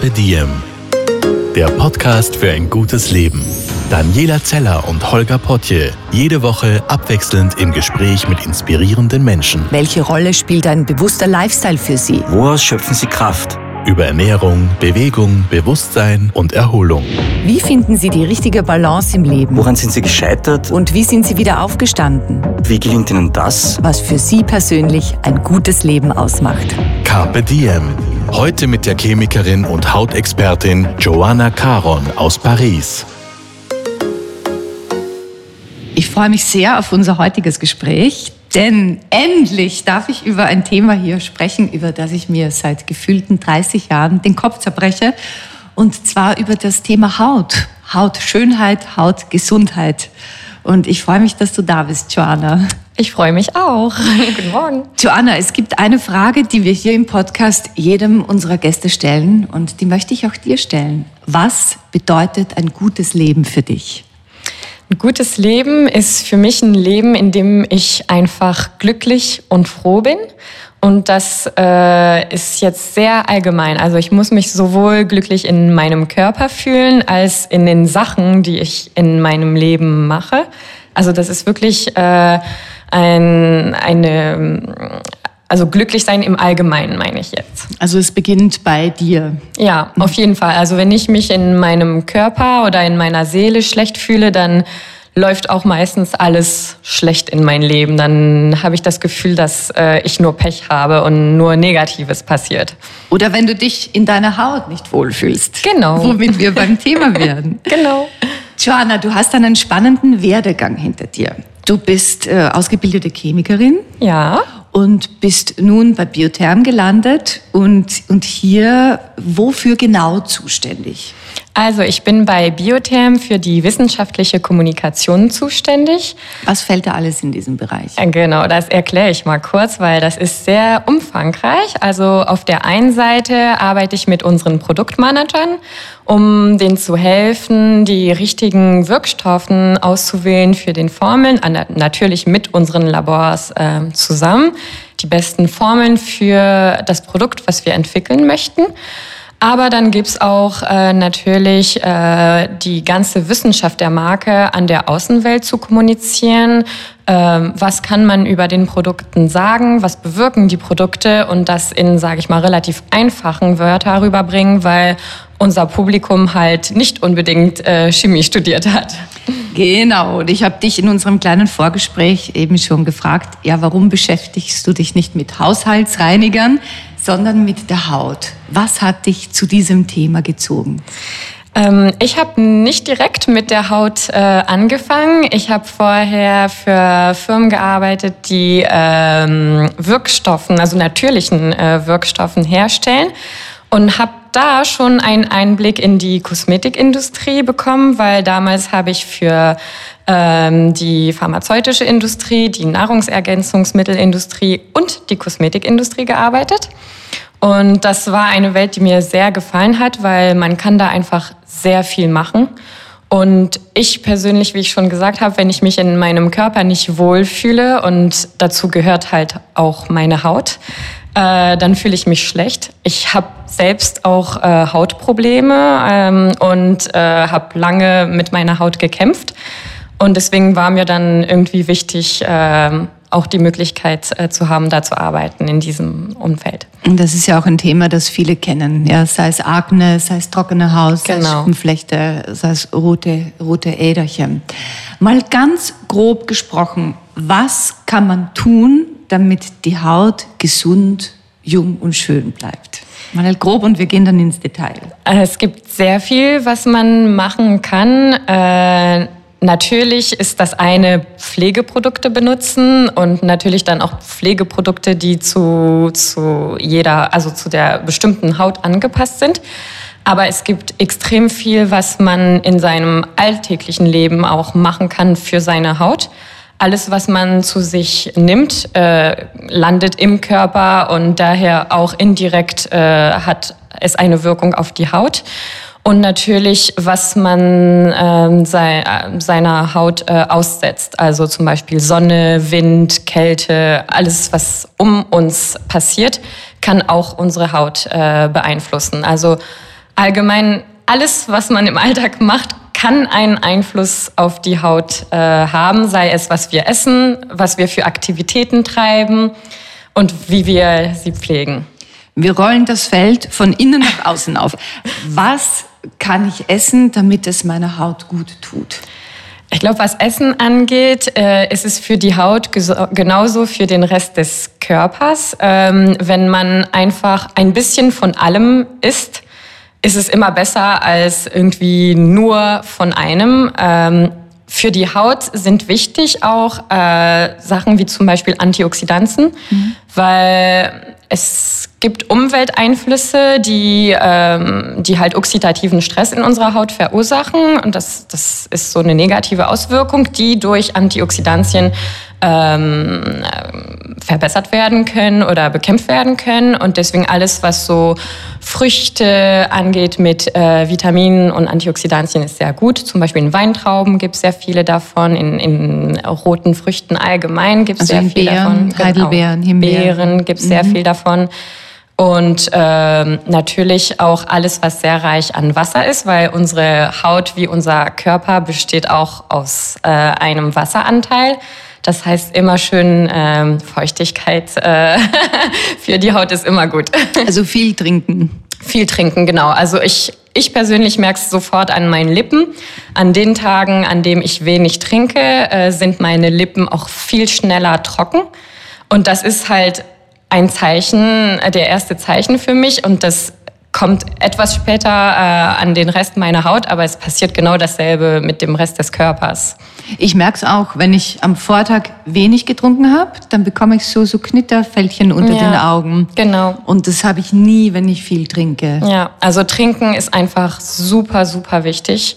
Carpe Diem. Der Podcast für ein gutes Leben. Daniela Zeller und Holger Potje. Jede Woche abwechselnd im Gespräch mit inspirierenden Menschen. Welche Rolle spielt ein bewusster Lifestyle für Sie? Woraus schöpfen Sie Kraft? Über Ernährung, Bewegung, Bewusstsein und Erholung. Wie finden Sie die richtige Balance im Leben? Woran sind Sie gescheitert? Und wie sind Sie wieder aufgestanden? Wie gelingt Ihnen das? Was für Sie persönlich ein gutes Leben ausmacht. Carpe Diem. Heute mit der Chemikerin und Hautexpertin Joanna Caron aus Paris. Ich freue mich sehr auf unser heutiges Gespräch, denn endlich darf ich über ein Thema hier sprechen, über das ich mir seit gefühlten 30 Jahren den Kopf zerbreche. Und zwar über das Thema Haut. Hautschönheit, Hautgesundheit. Und ich freue mich, dass du da bist, Joanna. Ich freue mich auch. Guten Morgen. Joanna, es gibt eine Frage, die wir hier im Podcast jedem unserer Gäste stellen und die möchte ich auch dir stellen. Was bedeutet ein gutes Leben für dich? Ein gutes Leben ist für mich ein Leben, in dem ich einfach glücklich und froh bin. Und das äh, ist jetzt sehr allgemein. Also ich muss mich sowohl glücklich in meinem Körper fühlen, als in den Sachen, die ich in meinem Leben mache. Also das ist wirklich äh, ein, eine, also glücklich sein im Allgemeinen meine ich jetzt. Also es beginnt bei dir. Ja, auf jeden Fall. Also wenn ich mich in meinem Körper oder in meiner Seele schlecht fühle, dann läuft auch meistens alles schlecht in mein Leben. Dann habe ich das Gefühl, dass äh, ich nur Pech habe und nur Negatives passiert. Oder wenn du dich in deiner Haut nicht wohlfühlst. Genau. Womit wir beim Thema werden. genau. Joanna, du hast einen spannenden Werdegang hinter dir. Du bist äh, ausgebildete Chemikerin. Ja. Und bist nun bei Biotherm gelandet und, und hier wofür genau zuständig? Also ich bin bei Biotherm für die wissenschaftliche Kommunikation zuständig. Was fällt da alles in diesem Bereich? Genau, das erkläre ich mal kurz, weil das ist sehr umfangreich. Also auf der einen Seite arbeite ich mit unseren Produktmanagern, um denen zu helfen, die richtigen Wirkstoffen auszuwählen für den Formeln, natürlich mit unseren Labors äh, zusammen, die besten Formeln für das Produkt, was wir entwickeln möchten. Aber dann gibt's auch äh, natürlich äh, die ganze Wissenschaft der Marke an der Außenwelt zu kommunizieren. Ähm, was kann man über den Produkten sagen? Was bewirken die Produkte? Und das in, sage ich mal, relativ einfachen Wörter rüberbringen, weil unser Publikum halt nicht unbedingt äh, Chemie studiert hat. Genau, und ich habe dich in unserem kleinen Vorgespräch eben schon gefragt, ja, warum beschäftigst du dich nicht mit Haushaltsreinigern, sondern mit der Haut? Was hat dich zu diesem Thema gezogen? Ähm, ich habe nicht direkt mit der Haut äh, angefangen. Ich habe vorher für Firmen gearbeitet, die ähm, Wirkstoffen, also natürlichen äh, Wirkstoffen herstellen und habe da schon einen Einblick in die Kosmetikindustrie bekommen, weil damals habe ich für ähm, die pharmazeutische Industrie, die Nahrungsergänzungsmittelindustrie und die Kosmetikindustrie gearbeitet. Und das war eine Welt, die mir sehr gefallen hat, weil man kann da einfach sehr viel machen. Und ich persönlich, wie ich schon gesagt habe, wenn ich mich in meinem Körper nicht wohlfühle und dazu gehört halt auch meine Haut, äh, dann fühle ich mich schlecht. Ich habe selbst auch äh, Hautprobleme ähm, und äh, habe lange mit meiner Haut gekämpft. Und deswegen war mir dann irgendwie wichtig, äh, auch die Möglichkeit äh, zu haben, da zu arbeiten in diesem Umfeld. Und das ist ja auch ein Thema, das viele kennen, ja, sei es Akne, sei es trockene Haut, sei es Genau. Schuppenflechte, sei es rote, rote Äderchen. Mal ganz grob gesprochen, was kann man tun, damit die Haut gesund, jung und schön bleibt? Mal grob und wir gehen dann ins Detail. Äh, Es gibt sehr viel, was man machen kann. Äh, natürlich ist das eine Pflegeprodukte benutzen und natürlich dann auch Pflegeprodukte, die zu, zu jeder, also zu der bestimmten Haut angepasst sind. Aber es gibt extrem viel, was man in seinem alltäglichen Leben auch machen kann für seine Haut. Alles, was man zu sich nimmt, äh, landet im Körper und daher auch indirekt äh, hat es eine Wirkung auf die Haut. Und natürlich, was man ähm, sei, äh, seiner Haut äh, aussetzt. Also zum Beispiel Sonne, Wind, Kälte, alles, was um uns passiert, kann auch unsere Haut äh, beeinflussen. Also allgemein alles, was man im Alltag macht, kann einen Einfluss auf die Haut äh, haben, sei es, was wir essen, was wir für Aktivitäten treiben und wie wir sie pflegen. Wir rollen das Feld von innen nach außen auf. Was kann ich essen, damit es meiner Haut gut tut? Ich glaube, was Essen angeht, äh, ist es für die Haut genauso für den Rest des Körpers. Ähm, wenn man einfach ein bisschen von allem isst, ist es immer besser als irgendwie nur von einem. Ähm, für die Haut sind wichtig auch äh, Sachen wie zum Beispiel Antioxidantien, mhm. weil es gibt Umwelteinflüsse, die, ähm, die halt oxidativen Stress in unserer Haut verursachen. Und das, das ist so eine negative Auswirkung, die durch Antioxidantien ähm, verbessert werden können oder bekämpft werden können. Und deswegen alles, was so Früchte angeht mit äh, Vitaminen und Antioxidantien, ist sehr gut. Zum Beispiel in Weintrauben gibt es sehr viele davon, in, in roten Früchten allgemein gibt es also sehr viel Beeren, davon. Genau. Heidelbeeren, Himbeeren. Beeren gibt es mhm. sehr viel davon. Und ähm, natürlich auch alles, was sehr reich an Wasser ist, weil unsere Haut wie unser Körper besteht auch aus äh, einem Wasseranteil. Das heißt, immer schön ähm, Feuchtigkeit äh, für die Haut ist immer gut. Also viel trinken. Viel trinken, genau. Also ich, ich persönlich merke es sofort an meinen Lippen. An den Tagen, an denen ich wenig trinke, äh, sind meine Lippen auch viel schneller trocken. Und das ist halt ein Zeichen, äh, der erste Zeichen für mich. Und das kommt etwas später äh, an den Rest meiner Haut, aber es passiert genau dasselbe mit dem Rest des Körpers. Ich merke es auch, wenn ich am Vortag wenig getrunken habe, dann bekomme ich so, so Knitterfältchen unter ja, den Augen. Genau. Und das habe ich nie, wenn ich viel trinke. Ja, also trinken ist einfach super, super wichtig.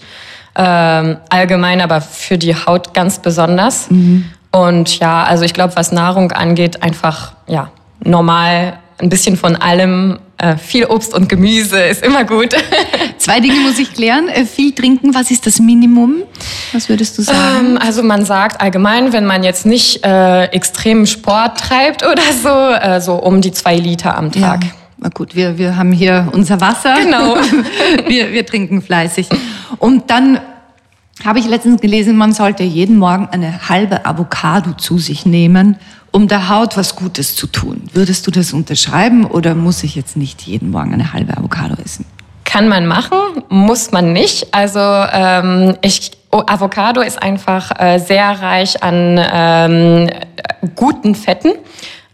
Ähm, allgemein, aber für die Haut ganz besonders. Mhm. Und ja, also ich glaube, was Nahrung angeht, einfach ja normal ein bisschen von allem. Äh, viel Obst und Gemüse ist immer gut. Zwei Dinge muss ich klären. Äh, viel trinken, was ist das Minimum? Was würdest du sagen? Ähm, also man sagt allgemein, wenn man jetzt nicht äh, extremen Sport treibt oder so, äh, so um die zwei Liter am Tag. Ja. Na gut, wir, wir haben hier unser Wasser. Genau. wir, wir trinken fleißig. Und dann habe ich letztens gelesen, man sollte jeden Morgen eine halbe Avocado zu sich nehmen, um der Haut was Gutes zu tun. Würdest du das unterschreiben oder muss ich jetzt nicht jeden Morgen eine halbe Avocado essen? Kann man machen, muss man nicht. Also ähm, ich, oh, Avocado ist einfach äh, sehr reich an ähm, guten Fetten.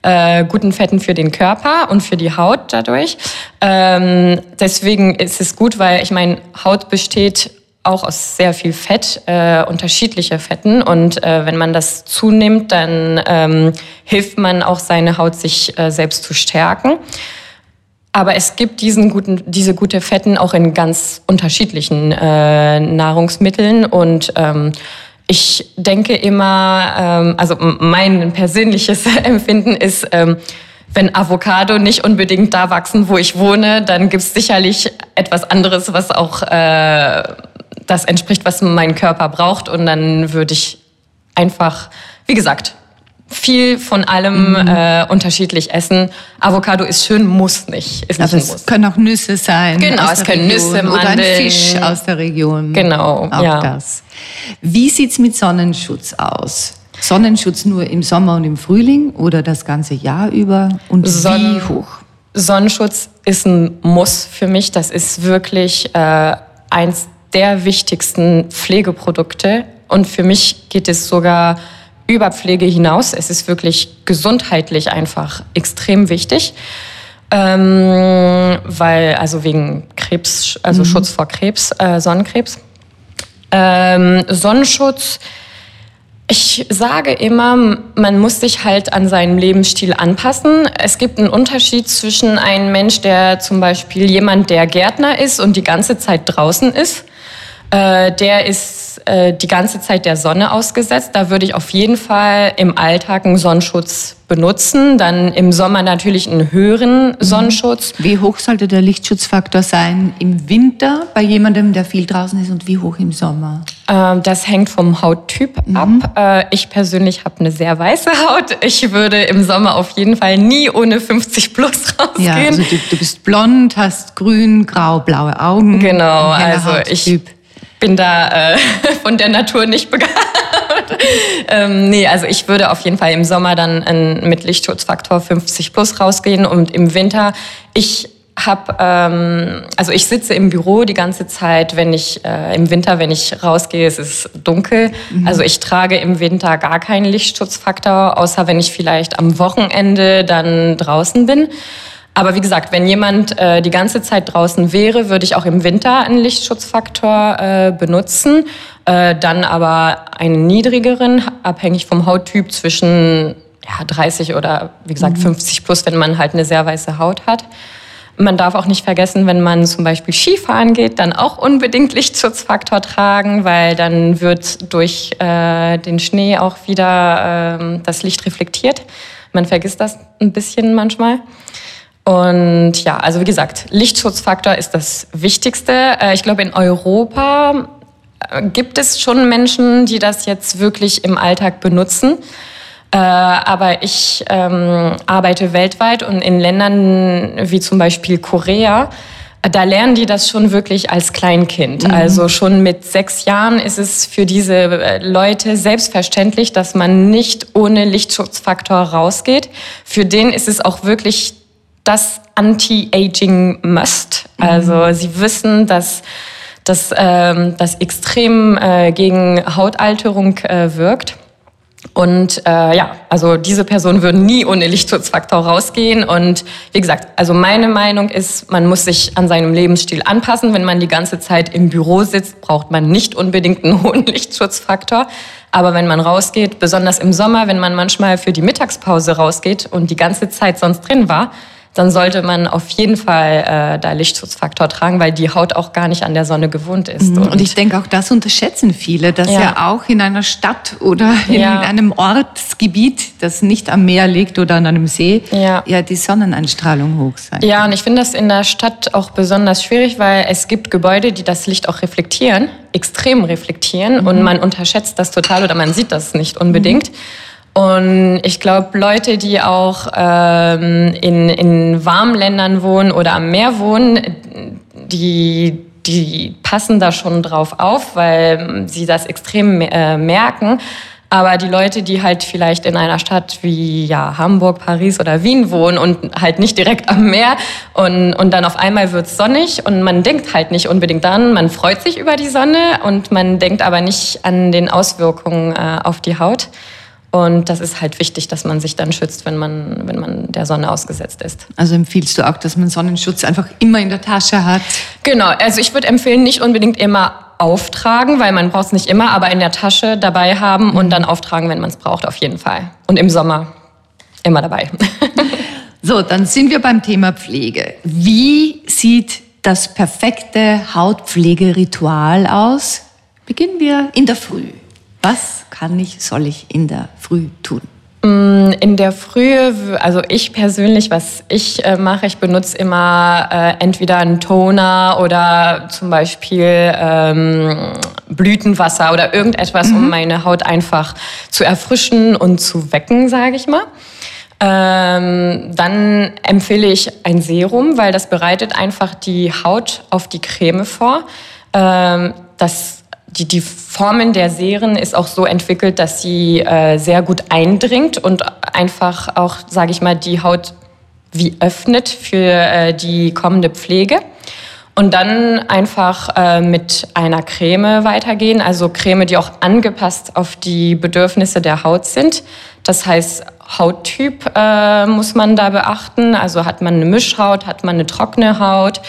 Äh, guten Fetten für den Körper und für die Haut dadurch. Ähm, deswegen ist es gut, weil ich meine, Haut besteht auch aus sehr viel Fett, äh, unterschiedliche Fetten. Und äh, wenn man das zunimmt, dann ähm, hilft man auch seine Haut, sich äh, selbst zu stärken. Aber es gibt diesen guten, diese gute Fetten auch in ganz unterschiedlichen äh, Nahrungsmitteln und ähm, ich denke immer, ähm, also mein persönliches Empfinden ist, ähm, wenn Avocado nicht unbedingt da wachsen, wo ich wohne, dann gibt es sicherlich etwas anderes, was auch äh, das entspricht, was mein Körper braucht. Und dann würde ich einfach, wie gesagt, viel von allem mhm. äh, unterschiedlich essen. Avocado ist schön, muss nicht. Ist nicht es muss. können auch Nüsse sein. Genau, es können Region. Nüsse, Mandeln. Oder ein Fisch aus der Region. Genau, auch ja. das. Wie sieht's mit Sonnenschutz aus? Sonnenschutz nur im Sommer und im Frühling oder das ganze Jahr über? Und Sonn wie hoch? Sonnenschutz ist ein Muss für mich. Das ist wirklich äh, eins der wichtigsten Pflegeprodukte. Und für mich geht es sogar über Pflege hinaus. Es ist wirklich gesundheitlich einfach extrem wichtig. Ähm, weil, also wegen Krebs, also mhm. Schutz vor Krebs, äh, Sonnenkrebs. Ähm, Sonnenschutz, ich sage immer, man muss sich halt an seinen Lebensstil anpassen. Es gibt einen Unterschied zwischen einem Mensch, der zum Beispiel jemand, der Gärtner ist und die ganze Zeit draußen ist äh, der ist äh, die ganze Zeit der Sonne ausgesetzt. Da würde ich auf jeden Fall im Alltag einen Sonnenschutz benutzen. Dann im Sommer natürlich einen höheren mhm. Sonnenschutz. Wie hoch sollte der Lichtschutzfaktor sein im Winter bei jemandem, der viel draußen ist und wie hoch im Sommer? Ähm, das hängt vom Hauttyp mhm. ab. Äh, ich persönlich habe eine sehr weiße Haut. Ich würde im Sommer auf jeden Fall nie ohne 50 plus rausgehen. Ja, also du, du bist blond, hast grün, grau, blaue Augen. Genau, also ich bin da äh, von der Natur nicht begabt. ähm, nee, also ich würde auf jeden Fall im Sommer dann äh, mit Lichtschutzfaktor 50 plus rausgehen und im Winter ich habe, ähm, also ich sitze im Büro die ganze Zeit, wenn ich äh, im Winter, wenn ich rausgehe, es ist dunkel. Mhm. Also ich trage im Winter gar keinen Lichtschutzfaktor, außer wenn ich vielleicht am Wochenende dann draußen bin. Aber wie gesagt, wenn jemand äh, die ganze Zeit draußen wäre, würde ich auch im Winter einen Lichtschutzfaktor äh, benutzen. Äh, dann aber einen niedrigeren, abhängig vom Hauttyp zwischen ja, 30 oder wie gesagt mhm. 50 plus, wenn man halt eine sehr weiße Haut hat. Man darf auch nicht vergessen, wenn man zum Beispiel Skifahren geht, dann auch unbedingt Lichtschutzfaktor tragen, weil dann wird durch äh, den Schnee auch wieder äh, das Licht reflektiert. Man vergisst das ein bisschen manchmal. Und ja, also wie gesagt, Lichtschutzfaktor ist das Wichtigste. Äh, ich glaube, in Europa äh, gibt es schon Menschen, die das jetzt wirklich im Alltag benutzen. Äh, aber ich ähm, arbeite weltweit und in Ländern wie zum Beispiel Korea, da lernen die das schon wirklich als Kleinkind. Mhm. Also schon mit sechs Jahren ist es für diese Leute selbstverständlich, dass man nicht ohne Lichtschutzfaktor rausgeht. Für den ist es auch wirklich das Anti-Aging-Must. Mhm. Also sie wissen, dass das, ähm, das extrem äh, gegen Hautalterung äh, wirkt. Und äh, ja, also diese Personen würden nie ohne Lichtschutzfaktor rausgehen. Und wie gesagt, also meine Meinung ist, man muss sich an seinem Lebensstil anpassen. Wenn man die ganze Zeit im Büro sitzt, braucht man nicht unbedingt einen hohen Lichtschutzfaktor. Aber wenn man rausgeht, besonders im Sommer, wenn man manchmal für die Mittagspause rausgeht und die ganze Zeit sonst drin war, dann sollte man auf jeden Fall äh, da Lichtschutzfaktor tragen, weil die Haut auch gar nicht an der Sonne gewohnt ist. Mhm. Und, und ich denke, auch das unterschätzen viele, dass ja, ja auch in einer Stadt oder in ja. einem Ortsgebiet, das nicht am Meer liegt oder an einem See, ja, ja die Sonneneinstrahlung hoch sein. Ja, und ich finde das in der Stadt auch besonders schwierig, weil es gibt Gebäude, die das Licht auch reflektieren, extrem reflektieren mhm. und man unterschätzt das total oder man sieht das nicht unbedingt. Mhm. Und ich glaube, Leute, die auch ähm, in, in warmen Ländern wohnen oder am Meer wohnen, die, die passen da schon drauf auf, weil sie das extrem äh, merken. Aber die Leute, die halt vielleicht in einer Stadt wie ja, Hamburg, Paris oder Wien wohnen und halt nicht direkt am Meer und, und dann auf einmal wird's sonnig und man denkt halt nicht unbedingt dann, man freut sich über die Sonne und man denkt aber nicht an den Auswirkungen äh, auf die Haut. Und das ist halt wichtig, dass man sich dann schützt, wenn man, wenn man der Sonne ausgesetzt ist. Also empfiehlst du auch, dass man Sonnenschutz einfach immer in der Tasche hat? Genau, also ich würde empfehlen, nicht unbedingt immer auftragen, weil man braucht es nicht immer, aber in der Tasche dabei haben mhm. und dann auftragen, wenn man es braucht, auf jeden Fall. Und im Sommer immer dabei. so, dann sind wir beim Thema Pflege. Wie sieht das perfekte Hautpflegeritual aus? Beginnen wir in der Früh. Was kann ich, soll ich in der Früh tun? Mm, in der Früh, also ich persönlich, was ich äh, mache, ich benutze immer äh, entweder einen Toner oder zum Beispiel ähm, Blütenwasser oder irgendetwas, mhm. um meine Haut einfach zu erfrischen und zu wecken, sage ich mal. Ähm, dann empfehle ich ein Serum, weil das bereitet einfach die Haut auf die Creme vor. Ähm, das die, die Formen der Serien ist auch so entwickelt, dass sie äh, sehr gut eindringt und einfach auch, sage ich mal, die Haut wie öffnet für äh, die kommende Pflege. Und dann einfach äh, mit einer Creme weitergehen, also Creme, die auch angepasst auf die Bedürfnisse der Haut sind. Das heißt, Hauttyp äh, muss man da beachten. Also hat man eine Mischhaut, hat man eine trockene Haut.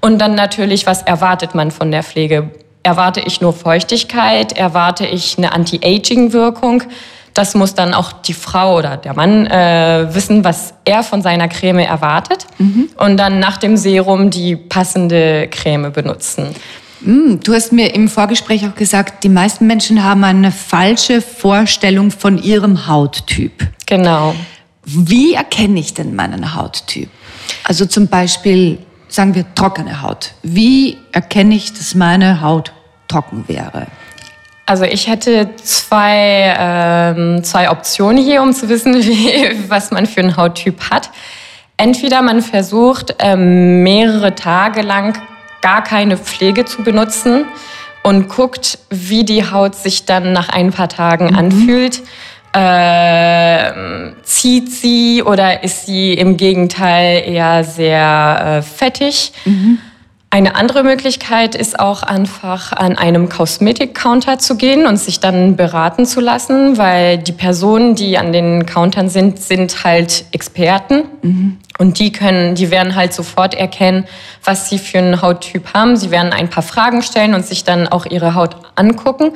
Und dann natürlich, was erwartet man von der Pflege? Erwarte ich nur Feuchtigkeit? Erwarte ich eine Anti-Aging-Wirkung? Das muss dann auch die Frau oder der Mann äh, wissen, was er von seiner Creme erwartet. Mhm. Und dann nach dem Serum die passende Creme benutzen. Mm, du hast mir im Vorgespräch auch gesagt, die meisten Menschen haben eine falsche Vorstellung von ihrem Hauttyp. Genau. Wie erkenne ich denn meinen Hauttyp? Also zum Beispiel, sagen wir, trockene Haut. Wie erkenne ich, dass meine Haut trocken wäre? Also ich hätte zwei, ähm, zwei Optionen hier, um zu wissen, wie, was man für einen Hauttyp hat. Entweder man versucht, ähm, mehrere Tage lang gar keine Pflege zu benutzen und guckt, wie die Haut sich dann nach ein paar Tagen mhm. anfühlt. Äh, zieht sie oder ist sie im Gegenteil eher sehr äh, fettig? Mhm. Eine andere Möglichkeit ist auch einfach an einem Kosmetik-Counter zu gehen und sich dann beraten zu lassen, weil die Personen, die an den Countern sind, sind halt Experten mhm. und die können, die werden halt sofort erkennen, was sie für einen Hauttyp haben. Sie werden ein paar Fragen stellen und sich dann auch ihre Haut angucken.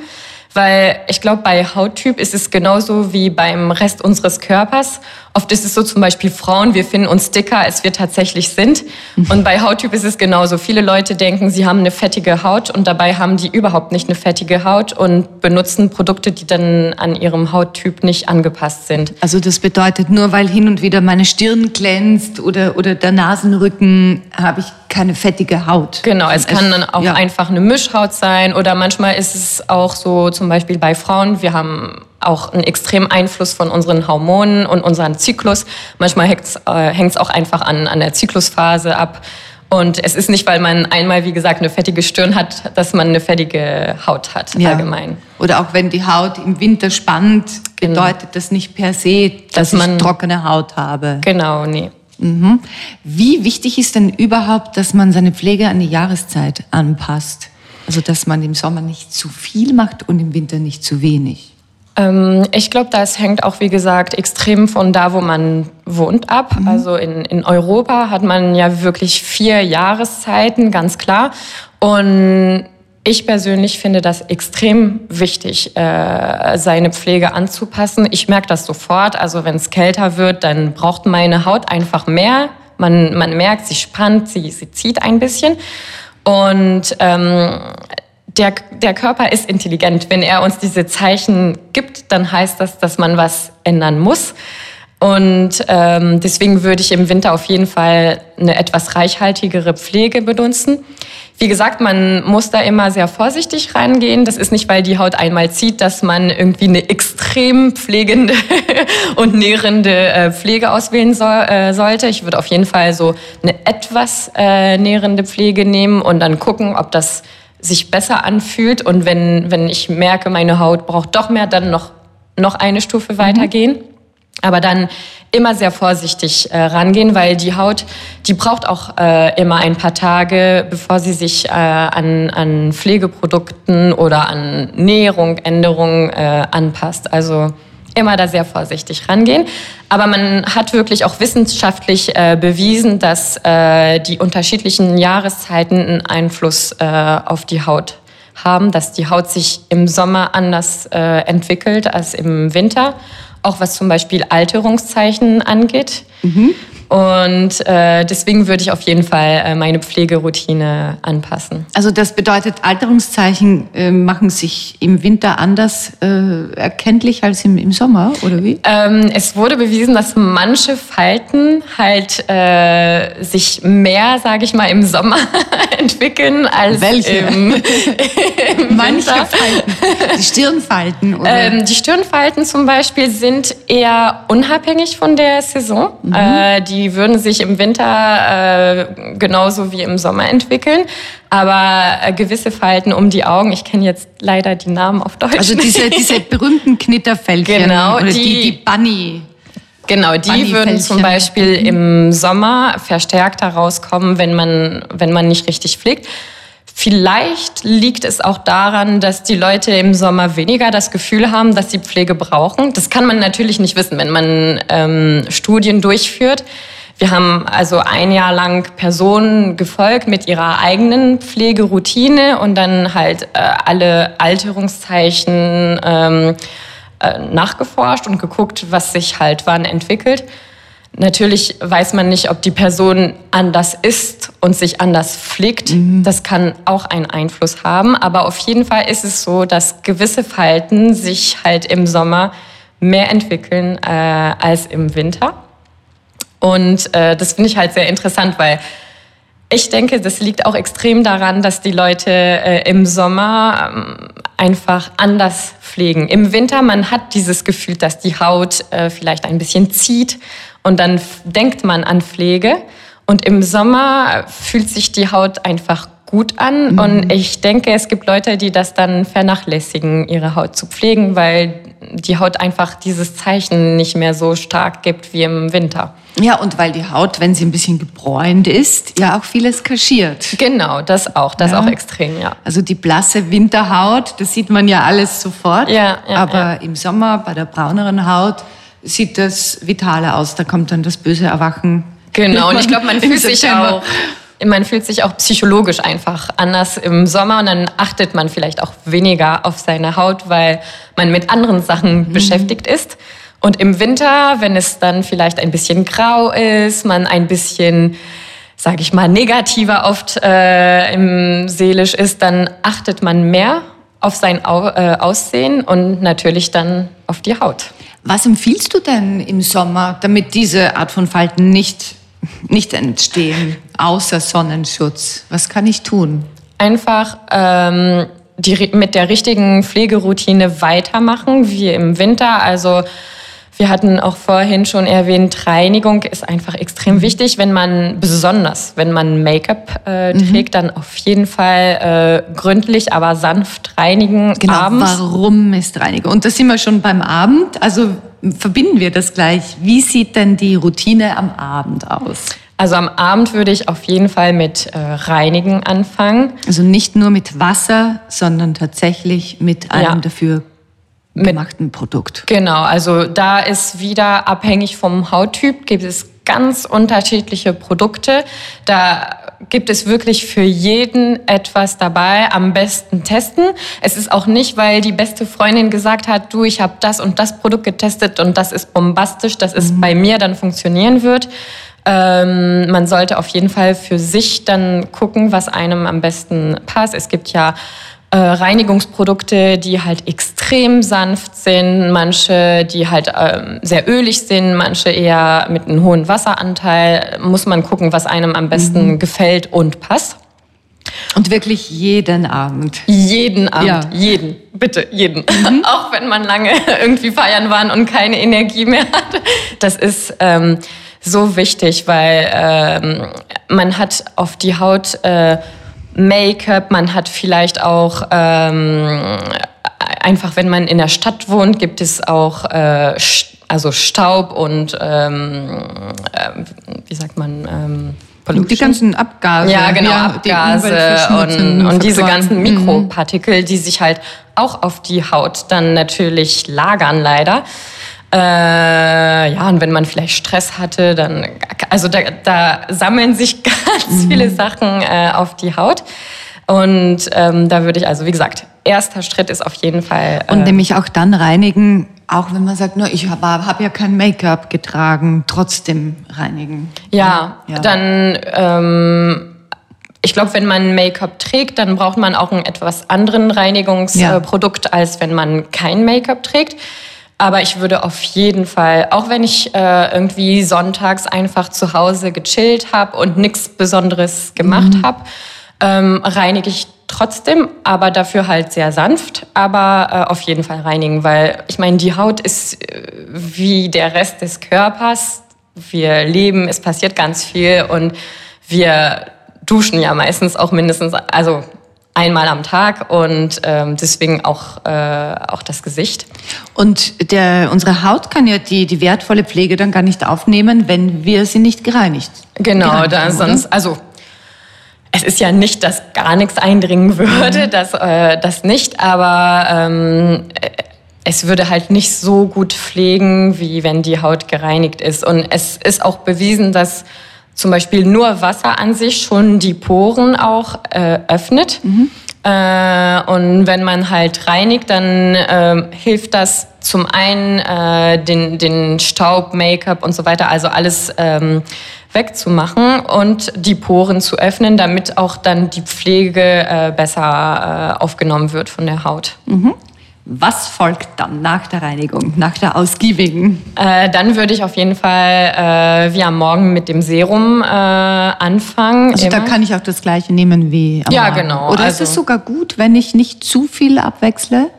Weil ich glaube, bei Hauttyp ist es genauso wie beim Rest unseres Körpers. Oft ist es so zum Beispiel Frauen, wir finden uns dicker, als wir tatsächlich sind. Und bei Hauttyp ist es genauso. Viele Leute denken, sie haben eine fettige Haut und dabei haben die überhaupt nicht eine fettige Haut und benutzen Produkte, die dann an ihrem Hauttyp nicht angepasst sind. Also das bedeutet, nur weil hin und wieder meine Stirn glänzt oder, oder der Nasenrücken, habe ich keine fettige Haut. Genau, es kann dann auch ja. einfach eine Mischhaut sein oder manchmal ist es auch so zum Beispiel bei Frauen, wir haben auch einen extremen Einfluss von unseren Hormonen und unserem Zyklus. Manchmal hängt es äh, auch einfach an, an der Zyklusphase ab. Und es ist nicht, weil man einmal, wie gesagt, eine fettige Stirn hat, dass man eine fettige Haut hat, ja. allgemein. Oder auch wenn die Haut im Winter spannt, genau. bedeutet das nicht per se, dass, dass man trockene Haut habe. Genau, nee. Mhm. Wie wichtig ist denn überhaupt, dass man seine Pflege an die Jahreszeit anpasst? Also, dass man im Sommer nicht zu viel macht und im Winter nicht zu wenig? Ähm, ich glaube, das hängt auch, wie gesagt, extrem von da, wo man wohnt, ab. Mhm. Also in, in Europa hat man ja wirklich vier Jahreszeiten, ganz klar. Und ich persönlich finde das extrem wichtig, äh, seine Pflege anzupassen. Ich merke das sofort. Also wenn es kälter wird, dann braucht meine Haut einfach mehr. Man, man merkt, sie spannt, sie, sie zieht ein bisschen. Und ähm, der, der Körper ist intelligent. Wenn er uns diese Zeichen gibt, dann heißt das, dass man was ändern muss. Und ähm, deswegen würde ich im Winter auf jeden Fall eine etwas reichhaltigere Pflege benutzen. Wie gesagt, man muss da immer sehr vorsichtig reingehen. Das ist nicht, weil die Haut einmal zieht, dass man irgendwie eine extrem pflegende und nährende äh, Pflege auswählen soll, äh, sollte. Ich würde auf jeden Fall so eine etwas äh, nährende Pflege nehmen und dann gucken, ob das sich besser anfühlt. Und wenn, wenn ich merke, meine Haut braucht doch mehr, dann noch, noch eine Stufe weitergehen. Mhm. Aber dann immer sehr vorsichtig äh, rangehen, weil die Haut, die braucht auch äh, immer ein paar Tage, bevor sie sich äh, an, an Pflegeprodukten oder an Näherung, Änderungen äh, anpasst. Also immer da sehr vorsichtig rangehen. Aber man hat wirklich auch wissenschaftlich äh, bewiesen, dass äh, die unterschiedlichen Jahreszeiten einen Einfluss auf die Haut haben, dass die Haut sich im Sommer anders entwickelt als im Winter auch was zum Beispiel Alterungszeichen angeht. Mhm. Und äh, deswegen würde ich auf jeden Fall äh, meine Pflegeroutine anpassen. Also das bedeutet, Alterungszeichen äh, machen sich im Winter anders äh, erkenntlich als im, im Sommer, oder wie? Ähm, es wurde bewiesen, dass manche Falten halt äh, sich mehr, sage ich mal, im Sommer entwickeln als Welche? im, im Manche Falten. Die Stirnfalten, oder? Ähm, die Stirnfalten zum Beispiel sind eher unabhängig von der Saison. Mhm. Äh, die die würden sich im Winter äh, genauso wie im Sommer entwickeln. Aber äh, gewisse Falten um die Augen, ich kenne jetzt leider die Namen auf Deutsch. Also diese, diese berühmten Knitterfältchen. Genau, oder die, die, die Bunny. Genau, die würden zum Beispiel im Sommer verstärkter rauskommen, wenn man, wenn man nicht richtig pflegt. Vielleicht liegt es auch daran, dass die Leute im Sommer weniger das Gefühl haben, dass sie Pflege brauchen. Das kann man natürlich nicht wissen, wenn man ähm, Studien durchführt. Wir haben also ein Jahr lang Personen gefolgt mit ihrer eigenen Pflegeroutine und dann halt äh, alle Alterungszeichen ähm, äh, nachgeforscht und geguckt, was sich halt wann entwickelt. Natürlich weiß man nicht, ob die Person anders ist und sich anders pflegt. Mhm. Das kann auch einen Einfluss haben. Aber auf jeden Fall ist es so, dass gewisse Falten sich halt im Sommer mehr entwickeln äh, als im Winter. Und äh, das finde ich halt sehr interessant, weil ich denke, das liegt auch extrem daran, dass die Leute äh, im Sommer ähm, einfach anders pflegen. Im Winter, man hat dieses Gefühl, dass die Haut äh, vielleicht ein bisschen zieht und dann denkt man an Pflege. Und im Sommer fühlt sich die Haut einfach gut an. Mhm. Und ich denke, es gibt Leute, die das dann vernachlässigen, ihre Haut zu pflegen, weil die Haut einfach dieses Zeichen nicht mehr so stark gibt wie im Winter. Ja, und weil die Haut, wenn sie ein bisschen gebräunt ist, ja auch vieles kaschiert. Genau, das auch, das ja. auch extrem, ja. Also die blasse Winterhaut, das sieht man ja alles sofort. Ja, ja aber ja. im Sommer bei der brauneren Haut sieht das vitaler aus. Da kommt dann das böse Erwachen. Genau, und ich glaube, man fühlt sich auch man fühlt sich auch psychologisch einfach anders im Sommer und dann achtet man vielleicht auch weniger auf seine Haut, weil man mit anderen Sachen mhm. beschäftigt ist. Und im Winter, wenn es dann vielleicht ein bisschen grau ist, man ein bisschen, sage ich mal, negativer oft äh, im seelisch ist, dann achtet man mehr auf sein Au äh, Aussehen und natürlich dann auf die Haut. Was empfiehlst du denn im Sommer, damit diese Art von Falten nicht nicht entstehen, außer Sonnenschutz? Was kann ich tun? Einfach ähm, die, mit der richtigen Pflegeroutine weitermachen, wie im Winter. Also wir hatten auch vorhin schon erwähnt, Reinigung ist einfach extrem wichtig, wenn man besonders, wenn man Make-up äh, mhm. trägt, dann auf jeden Fall äh, gründlich, aber sanft reinigen genau, abends. Warum ist Reinigung? Und da sind wir schon beim Abend. Also verbinden wir das gleich. Wie sieht denn die Routine am Abend aus? Also am Abend würde ich auf jeden Fall mit äh, Reinigen anfangen. Also nicht nur mit Wasser, sondern tatsächlich mit einem ja. dafür gemachten Produkt. Genau, also da ist wieder abhängig vom Hauttyp, gibt es ganz unterschiedliche Produkte. Da gibt es wirklich für jeden etwas dabei. Am besten testen. Es ist auch nicht, weil die beste Freundin gesagt hat, du, ich habe das und das Produkt getestet und das ist bombastisch, dass es mhm. bei mir dann funktionieren wird. Ähm, man sollte auf jeden Fall für sich dann gucken, was einem am besten passt. Es gibt ja äh, Reinigungsprodukte, die halt extrem sanft sind, manche, die halt ähm, sehr ölig sind, manche eher mit einem hohen Wasseranteil. Muss man gucken, was einem am besten mhm. gefällt und passt. Und wirklich jeden Abend. Jeden Abend, ja. jeden, bitte, jeden. Mhm. Auch wenn man lange irgendwie feiern war und keine Energie mehr hat. Das ist ähm, so wichtig, weil ähm, man hat auf die Haut äh, Make-up, man hat vielleicht auch ähm, einfach, wenn man in der Stadt wohnt, gibt es auch äh, also Staub und ähm, äh, wie sagt man? Ähm, Pollution. Die ganzen Abgase. Ja, genau, ja, Abgase und, und diese ganzen mhm. Mikropartikel, die sich halt auch auf die Haut dann natürlich lagern, leider. Äh, ja, und wenn man vielleicht Stress hatte, dann, also da, da sammeln sich ganz mhm. viele Sachen äh, auf die Haut. Und ähm, da würde ich also, wie gesagt, erster Schritt ist auf jeden Fall. Äh, und nämlich auch dann reinigen, auch wenn man sagt, nur ich habe hab ja kein Make-up getragen, trotzdem reinigen. Ja, ja. dann. Ähm, ich glaube, wenn man Make-up trägt, dann braucht man auch einen etwas anderen Reinigungsprodukt, ja. als wenn man kein Make-up trägt. Aber ich würde auf jeden Fall, auch wenn ich äh, irgendwie sonntags einfach zu Hause gechillt habe und nichts Besonderes gemacht mhm. habe, ähm, reinige ich trotzdem, aber dafür halt sehr sanft, aber äh, auf jeden Fall reinigen, weil ich meine, die Haut ist äh, wie der Rest des Körpers. Wir leben, es passiert ganz viel und wir duschen ja meistens auch mindestens, also einmal am Tag und ähm, deswegen auch, äh, auch das Gesicht. Und der, unsere Haut kann ja die, die wertvolle Pflege dann gar nicht aufnehmen, wenn wir sie nicht gereinigt Genau, gereinigt da haben, sonst, also es ist ja nicht, dass gar nichts eindringen würde, mhm. das, äh, das nicht, aber ähm, es würde halt nicht so gut pflegen, wie wenn die Haut gereinigt ist. Und es ist auch bewiesen, dass zum Beispiel nur Wasser an sich schon die Poren auch äh, öffnet. Mhm. Äh, und wenn man halt reinigt, dann äh, hilft das zum einen äh, den, den Staub, Make-up und so weiter, also alles ähm, wegzumachen und die Poren zu öffnen, damit auch dann die Pflege äh, besser äh, aufgenommen wird von der Haut. Mhm. Was folgt dann nach der Reinigung, nach der ausgiebigen? Äh, dann würde ich auf jeden Fall äh, wie am Morgen mit dem Serum äh, anfangen. Also immer. da kann ich auch das gleiche nehmen wie am Ja, Morgen. genau. Oder ist Also- es sogar gut, wenn ich nicht zu viel abwechsle?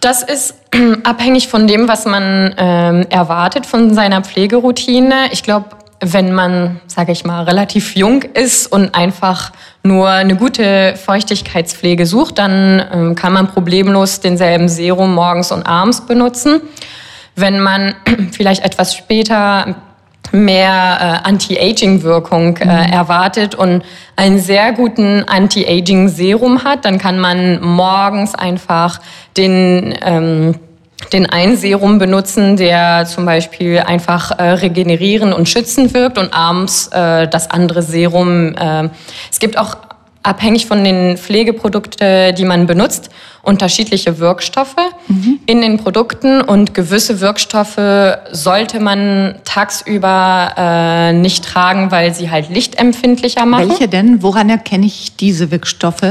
Das ist abhängig von dem, was man ähm, erwartet von seiner Pflegeroutine. Ich glaube, wenn man, sage ich mal, relativ jung ist und einfach nur eine gute Feuchtigkeitspflege sucht, dann ähm, kann man problemlos denselben Serum morgens und abends benutzen. Wenn man vielleicht etwas später mehr äh, Anti-Aging-Wirkung äh, erwartet und einen sehr guten Anti-Aging-Serum hat, dann kann man morgens einfach den, ähm, den einen Serum benutzen, der zum Beispiel einfach äh, regenerieren und schützen wirkt und abends äh, das andere Serum. Äh, es gibt auch abhängig von den Pflegeprodukten, die man benutzt, unterschiedliche Wirkstoffe in den Produkten und gewisse Wirkstoffe sollte man tagsüber äh, nicht tragen, weil sie halt lichtempfindlicher machen. Welche denn? Woran erkenne ich diese Wirkstoffe?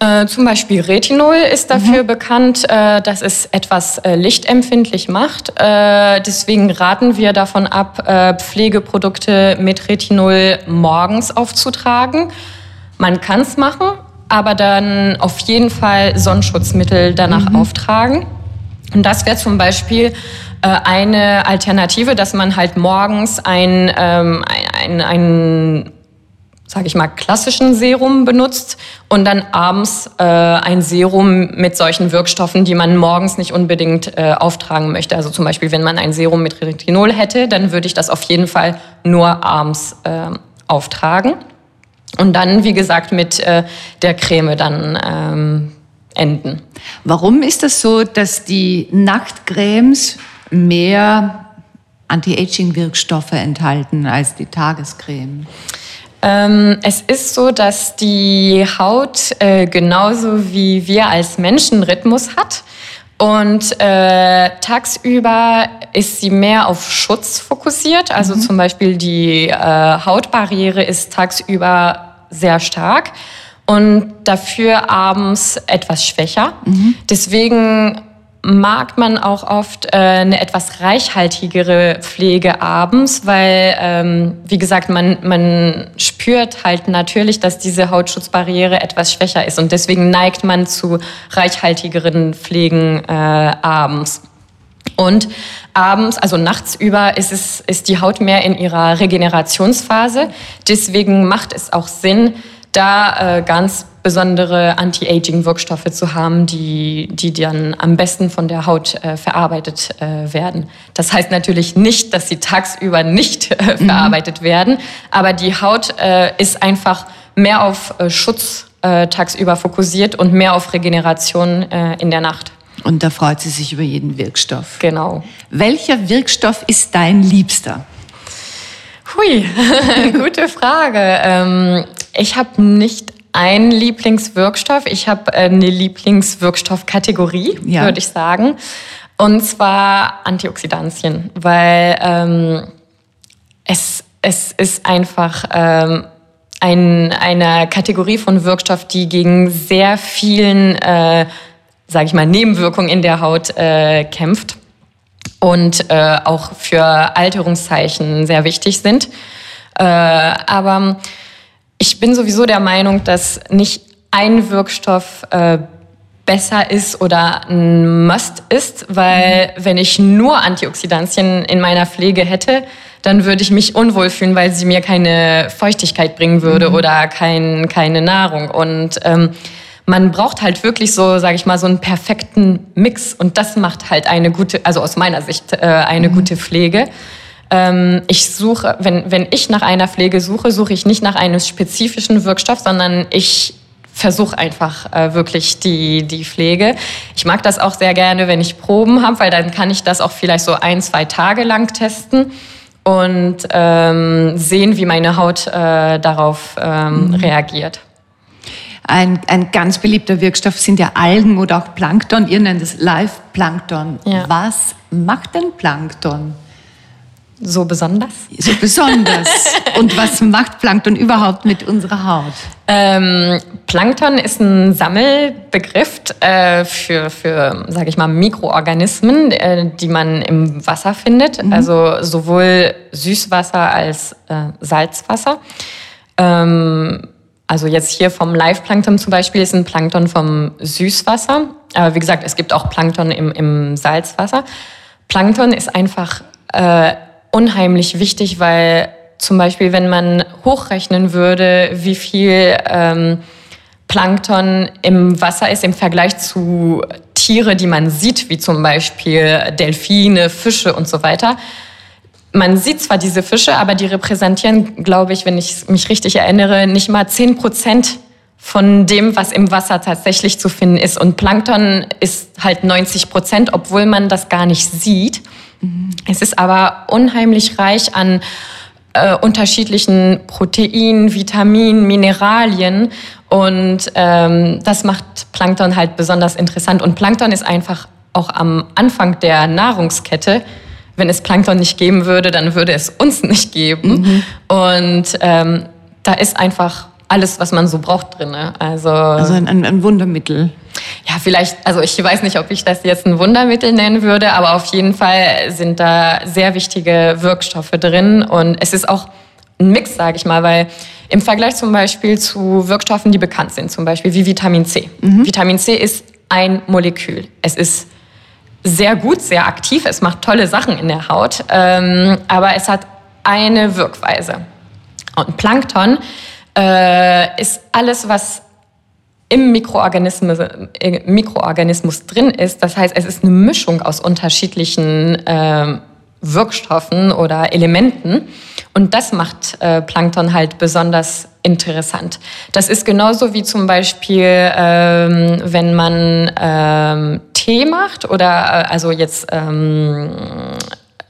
Äh, zum Beispiel Retinol ist dafür bekannt, äh, dass es etwas äh, lichtempfindlich macht. Äh, deswegen raten wir davon ab, äh, Pflegeprodukte mit Retinol morgens aufzutragen. Man kann es machen, aber dann auf jeden Fall Sonnenschutzmittel danach auftragen. Und das wäre zum Beispiel äh, eine Alternative, dass man halt morgens ein, ähm, ein, ein, ein sage ich mal, klassischen Serum benutzt und dann abends äh, ein Serum mit solchen Wirkstoffen, die man morgens nicht unbedingt äh, auftragen möchte. Also zum Beispiel, wenn man ein Serum mit Retinol hätte, dann würde ich das auf jeden Fall nur abends äh, auftragen. Und dann, wie gesagt, mit äh, der Creme dann ähm, enden. Warum ist es so, dass die Nachtcremes mehr Anti-Aging-Wirkstoffe enthalten als die Tagescreme? Ähm, es ist so, dass die Haut äh, genauso wie wir als Menschen Rhythmus hat. Und äh, tagsüber ist sie mehr auf Schutz fokussiert. Also zum Beispiel die äh, Hautbarriere ist tagsüber sehr stark und dafür abends etwas schwächer. Deswegen mag man auch oft äh, eine etwas reichhaltigere Pflege abends, weil, ähm, wie gesagt, man, man spürt halt natürlich, dass diese Hautschutzbarriere etwas schwächer ist und deswegen neigt man zu reichhaltigeren Pflegen äh, abends. Und abends, also nachts über, ist, es, ist die Haut mehr in ihrer Regenerationsphase. Deswegen macht es auch Sinn, da äh, ganz besondere Anti-Aging-Wirkstoffe zu haben, die, die dann am besten von der Haut äh, verarbeitet äh, werden. Das heißt natürlich nicht, dass sie tagsüber nicht äh, verarbeitet werden, aber die Haut äh, ist einfach mehr auf äh, Schutz äh, tagsüber fokussiert und mehr auf Regeneration in der Nacht. Und da freut sie sich über jeden Wirkstoff. Genau. Welcher Wirkstoff ist dein Liebster? Hui, gute Frage. Ähm, ich habe nicht einen Lieblingswirkstoff. Ich habe äh, eine Lieblingswirkstoffkategorie, Ja. würde ich sagen. Und zwar Antioxidantien, weil ähm, es, es ist einfach ähm, ein, eine Kategorie von Wirkstoff, die gegen sehr vielen, äh, sage ich mal, Nebenwirkungen in der Haut äh, kämpft und äh, auch für Alterungszeichen sehr wichtig sind. Äh, aber ich bin sowieso der Meinung, dass nicht ein Wirkstoff äh, besser ist oder ein Must ist, weil wenn ich nur Antioxidantien in meiner Pflege hätte, dann würde ich mich unwohl fühlen, weil sie mir keine Feuchtigkeit bringen würde oder kein, keine Nahrung. Und ähm, man braucht halt wirklich so, sage ich mal, so einen perfekten Mix. Und das macht halt eine gute, also aus meiner Sicht, äh, eine gute Pflege. Ähm, ich suche, wenn, wenn ich nach einer Pflege suche, suche ich nicht nach einem spezifischen Wirkstoff, sondern ich versuche einfach äh, wirklich die, die Pflege. Ich mag das auch sehr gerne, wenn ich Proben habe, weil dann kann ich das auch vielleicht so ein, zwei Tage lang testen und ähm, sehen, wie meine Haut äh, darauf ähm, reagiert. Ein, ein ganz beliebter Wirkstoff sind ja Algen oder auch Plankton. Ihr nennt es Live-Plankton. Ja. Was macht denn Plankton? so besonders? So besonders. Und was macht Plankton überhaupt mit unserer Haut? Ähm, Plankton ist ein Sammelbegriff äh, für, für sage ich mal, Mikroorganismen, äh, die man im Wasser findet. Mhm. Also sowohl Süßwasser als äh, Salzwasser. Ähm, also jetzt hier vom Live-Plankton zum Beispiel ist ein Plankton vom Süßwasser. Aber wie gesagt, es gibt auch Plankton im, im Salzwasser. Plankton ist einfach äh, unheimlich wichtig, weil zum Beispiel, wenn man hochrechnen würde, wie viel ähm, Plankton im Wasser ist im Vergleich zu Tiere, die man sieht, wie zum Beispiel Delfine, Fische und so weiter. Man sieht zwar diese Fische, aber die repräsentieren, glaube ich, wenn ich mich richtig erinnere, nicht mal 10 Prozent von dem, was im Wasser tatsächlich zu finden ist. Und Plankton ist halt 90 Prozent, obwohl man das gar nicht sieht. Mhm. Es ist aber unheimlich reich an äh, unterschiedlichen Proteinen, Vitaminen, Mineralien. Und ähm, das macht Plankton halt besonders interessant. Und Plankton ist einfach auch am Anfang der Nahrungskette. Wenn es Plankton nicht geben würde, dann würde es uns nicht geben. Mhm. Und ähm, da ist einfach alles, was man so braucht drin. Ne? Also, also ein, ein, Wundermittel. Ja, vielleicht, also ich weiß nicht, ob ich das jetzt ein Wundermittel nennen würde, aber auf jeden Fall sind da sehr wichtige Wirkstoffe drin und es ist auch ein Mix, sage ich mal, weil im Vergleich zum Beispiel zu Wirkstoffen, die bekannt sind, zum Beispiel wie Vitamin C. Mhm. Vitamin C ist ein Molekül. Es ist sehr gut, sehr aktiv, es macht tolle Sachen in der Haut, ähm, aber es hat eine Wirkweise. Und Plankton äh, ist alles, was im Mikroorganismus, äh, Mikroorganismus drin ist. Das heißt, es ist eine Mischung aus unterschiedlichen äh, Wirkstoffen oder Elementen. Und das macht äh, Plankton halt besonders interessant. Das ist genauso wie zum Beispiel, ähm, wenn man ähm, Tee macht oder äh, also jetzt ähm,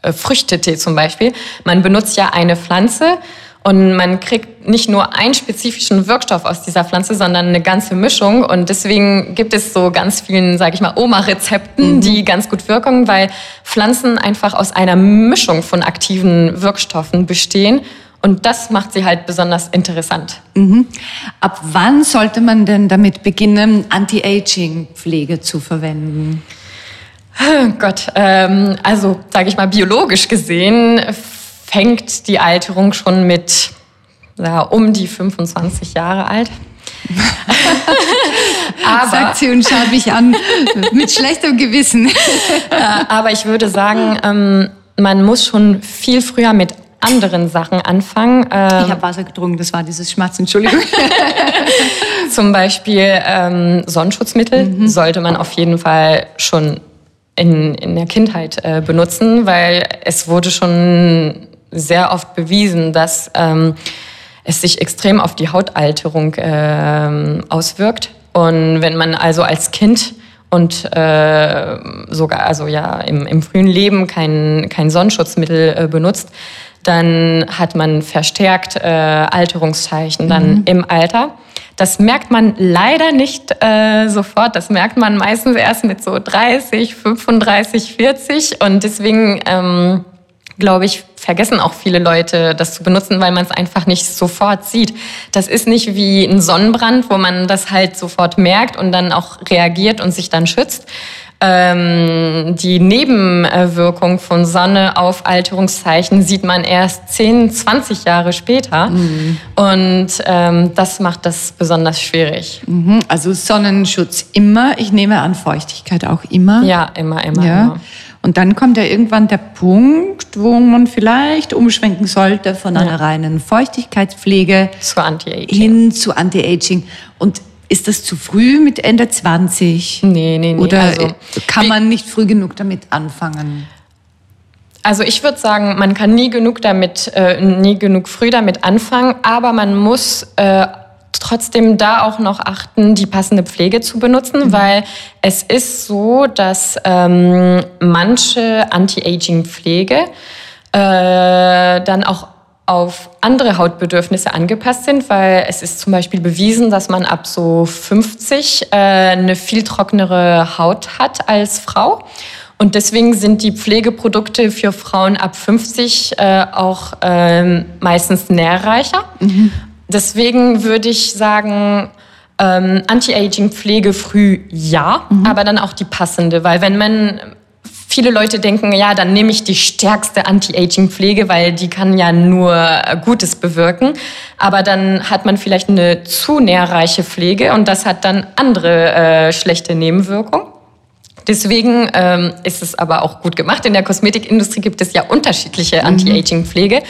äh, Früchtetee zum Beispiel. Man benutzt ja eine Pflanze und man kriegt nicht nur einen spezifischen Wirkstoff aus dieser Pflanze, sondern eine ganze Mischung. Und deswegen gibt es so ganz vielen, sage ich mal, Oma-Rezepten, mhm. die ganz gut wirken, weil Pflanzen einfach aus einer Mischung von aktiven Wirkstoffen bestehen. Und das macht sie halt besonders interessant. Mhm. Ab wann sollte man denn damit beginnen, Anti-Aging-Pflege zu verwenden? Oh Gott, ähm, also sage ich mal biologisch gesehen fängt die Alterung schon mit ja, um die 25 Jahre alt. aber, Sagt sie und schaut mich an mit schlechtem Gewissen. aber ich würde sagen, ähm, man muss schon viel früher mit anderen Sachen anfangen. Ähm, ich habe Wasser getrunken, das war dieses Schmatzen, Entschuldigung. Zum Beispiel ähm, Sonnenschutzmittel mhm. sollte man auf jeden Fall schon in, in der Kindheit äh, benutzen, weil es wurde schon sehr oft bewiesen, dass ähm, es sich extrem auf die Hautalterung ähm, auswirkt. Und wenn man also als Kind und äh, sogar also ja im, im frühen Leben kein, kein Sonnenschutzmittel äh, benutzt, dann hat man verstärkt äh, Alterungszeichen dann mhm. im Alter. Das merkt man leider nicht äh, sofort. Das merkt man meistens erst mit so 30, 35, 40. Und deswegen ähm, glaube ich, vergessen auch viele Leute, das zu benutzen, weil man es einfach nicht sofort sieht. Das ist nicht wie ein Sonnenbrand, wo man das halt sofort merkt und dann auch reagiert und sich dann schützt. Ähm, die Nebenwirkung von Sonne auf Alterungszeichen sieht man erst 10, 20 Jahre später. Mhm. Und ähm, das macht das besonders schwierig. Mhm. Also Sonnenschutz immer. Ich nehme an, Feuchtigkeit auch immer. Ja, immer, immer. Ja. immer. Und dann kommt ja irgendwann der Punkt, wo man vielleicht umschwenken sollte von einer ja. reinen Feuchtigkeitspflege zu Anti-Aging. hin zu Anti-Aging. Und ist das zu früh mit Ende 20? Nee, nee, nee. Oder also, kann man nicht früh genug damit anfangen? Also ich würde sagen, man kann nie genug damit, äh, nie genug früh damit anfangen, aber man muss äh, trotzdem da auch noch achten, die passende Pflege zu benutzen, mhm. weil es ist so, dass ähm, manche Anti-Aging-Pflege äh, dann auch auf andere Hautbedürfnisse angepasst sind, weil es ist zum Beispiel bewiesen, dass man ab so 50 äh, eine viel trocknere Haut hat als Frau. Und deswegen sind die Pflegeprodukte für Frauen ab 50 äh, auch ähm, meistens nährreicher. Mhm. Deswegen würde ich sagen, ähm, Anti-Aging-Pflege früh ja, mhm. aber dann auch die passende, weil wenn man viele Leute denken, ja, dann nehme ich die stärkste Anti-Aging-Pflege, weil die kann ja nur Gutes bewirken. Aber dann hat man vielleicht eine zu nährreiche Pflege und das hat dann andere äh, schlechte Nebenwirkungen. Deswegen ähm, ist es aber auch gut gemacht. In der Kosmetikindustrie gibt es ja unterschiedliche mhm. Anti-Aging-Pflege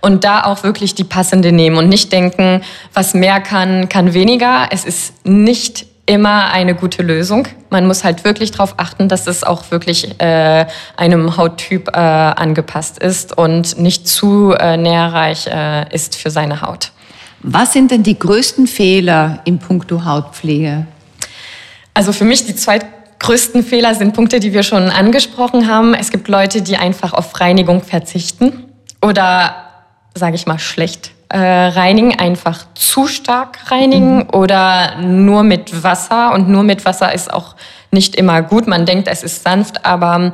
und da auch wirklich die passende nehmen und nicht denken, was mehr kann, kann weniger. Es ist nicht immer eine gute Lösung. Man muss halt wirklich darauf achten, dass es auch wirklich äh, einem Hauttyp äh, angepasst ist und nicht zu äh, nährreich äh, ist für seine Haut. Was sind denn die größten Fehler in puncto Hautpflege? Also für mich die zwei größten Fehler sind Punkte, die wir schon angesprochen haben. Es gibt Leute, die einfach auf Reinigung verzichten oder, sage ich mal, schlecht äh, reinigen, einfach zu stark reinigen mhm. oder nur mit Wasser. Und nur mit Wasser ist auch nicht immer gut. Man denkt, es ist sanft, aber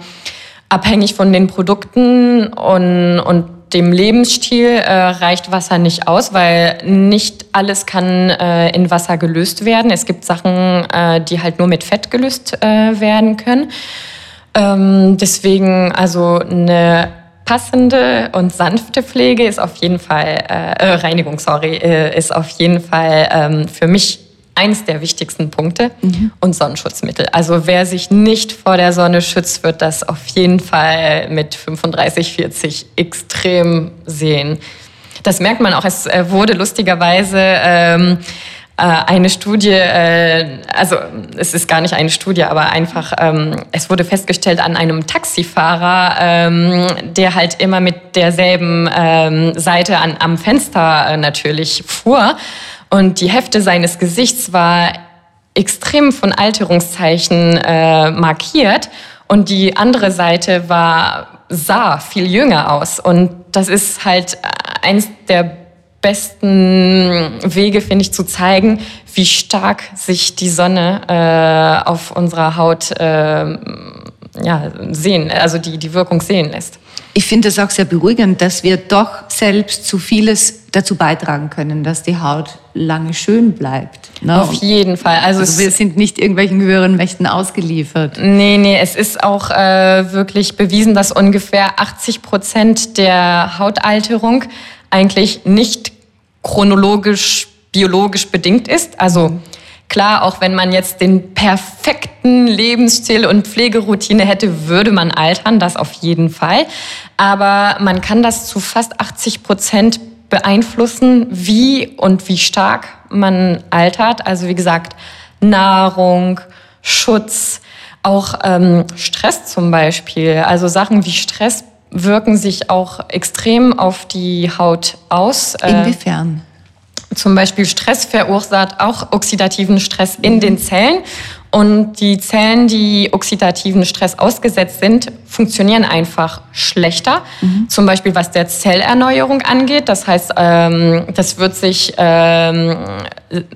abhängig von den Produkten und, und dem Lebensstil äh, reicht Wasser nicht aus, weil nicht alles kann äh, in Wasser gelöst werden. Es gibt Sachen, äh, die halt nur mit Fett gelöst äh, werden können. Ähm, deswegen also eine passende und sanfte Pflege ist auf jeden Fall, äh, äh, Reinigung, sorry, ist auf jeden Fall ähm, für mich eins der wichtigsten Punkte mhm. und Sonnenschutzmittel. Also wer sich nicht vor der Sonne schützt, wird das auf jeden Fall mit 35, 40 extrem sehen. Das merkt man auch. Es äh, wurde lustigerweise ähm, äh, eine Studie, äh, also es ist gar nicht eine Studie, aber einfach, ähm, es wurde festgestellt an einem Taxifahrer, ähm, der halt immer mit derselben ähm, Seite an, am Fenster äh, natürlich fuhr. Und die Hälfte seines Gesichts war extrem von Alterungszeichen äh, markiert und die andere Seite war sah viel jünger aus und das ist halt eins der besten Wege, finde ich, zu zeigen, wie stark sich die Sonne äh, auf unserer Haut äh, ja, sehen, also die, die Wirkung sehen lässt. Ich finde es auch sehr beruhigend, dass wir doch selbst zu vieles dazu beitragen können, dass die Haut lange schön bleibt. Ne? Auf jeden Fall. Also, also wir sind nicht irgendwelchen höheren Mächten ausgeliefert. Nee, nee, es ist auch äh, wirklich bewiesen, dass ungefähr 80 Prozent der Hautalterung eigentlich nicht chronologisch, biologisch bedingt ist. Also Klar, auch wenn man jetzt den perfekten Lebensstil und Pflegeroutine hätte, würde man altern, das auf jeden Fall. Aber man kann das zu fast 80 Prozent beeinflussen, wie und wie stark man altert. Also wie gesagt, Nahrung, Schutz, auch ähm, Stress zum Beispiel. Also Sachen wie Stress wirken sich auch extrem auf die Haut aus. Äh, Inwiefern? Zum Beispiel Stress verursacht auch oxidativen Stress in den Zellen. Und die Zellen, die oxidativen Stress ausgesetzt sind, funktionieren einfach schlechter. Mhm. Zum Beispiel was der Zellerneuerung angeht. Das heißt, ähm, das wird sich ähm,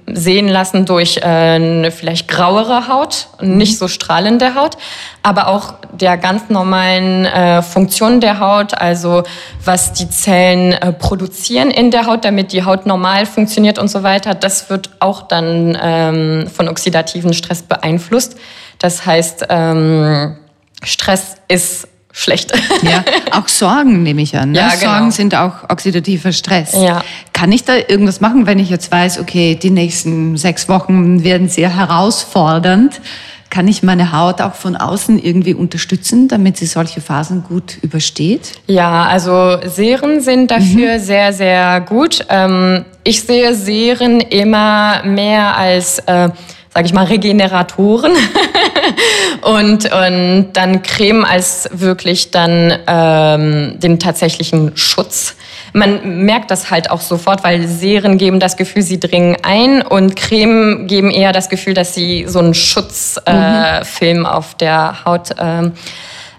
sehen lassen durch äh, eine vielleicht grauere Haut, nicht so strahlende Haut, aber auch der ganz normalen äh, Funktion der Haut, also was die Zellen äh, produzieren in der Haut, damit die Haut normal funktioniert und so weiter. Das wird auch dann ähm, von oxidativen Stress beeinflusst. Das heißt, ähm, Stress ist schlecht. Ja, auch Sorgen nehme ich an. Ne? Ja, genau. Sorgen sind auch oxidativer Stress. Ja. Kann ich da irgendwas machen, wenn ich jetzt weiß, okay, die nächsten sechs Wochen werden sehr herausfordernd? Kann ich meine Haut auch von außen irgendwie unterstützen, damit sie solche Phasen gut übersteht? Ja, also Serien sind dafür mhm. sehr, sehr gut. Ähm, ich sehe Serien immer mehr als, äh, sage ich mal, Regeneratoren. und, und dann Creme als wirklich dann ähm, den tatsächlichen Schutz. Man merkt das halt auch sofort, weil Serien geben das Gefühl, sie dringen ein und Creme geben eher das Gefühl, dass sie so einen Schutzfilm äh, mhm. auf der Haut äh,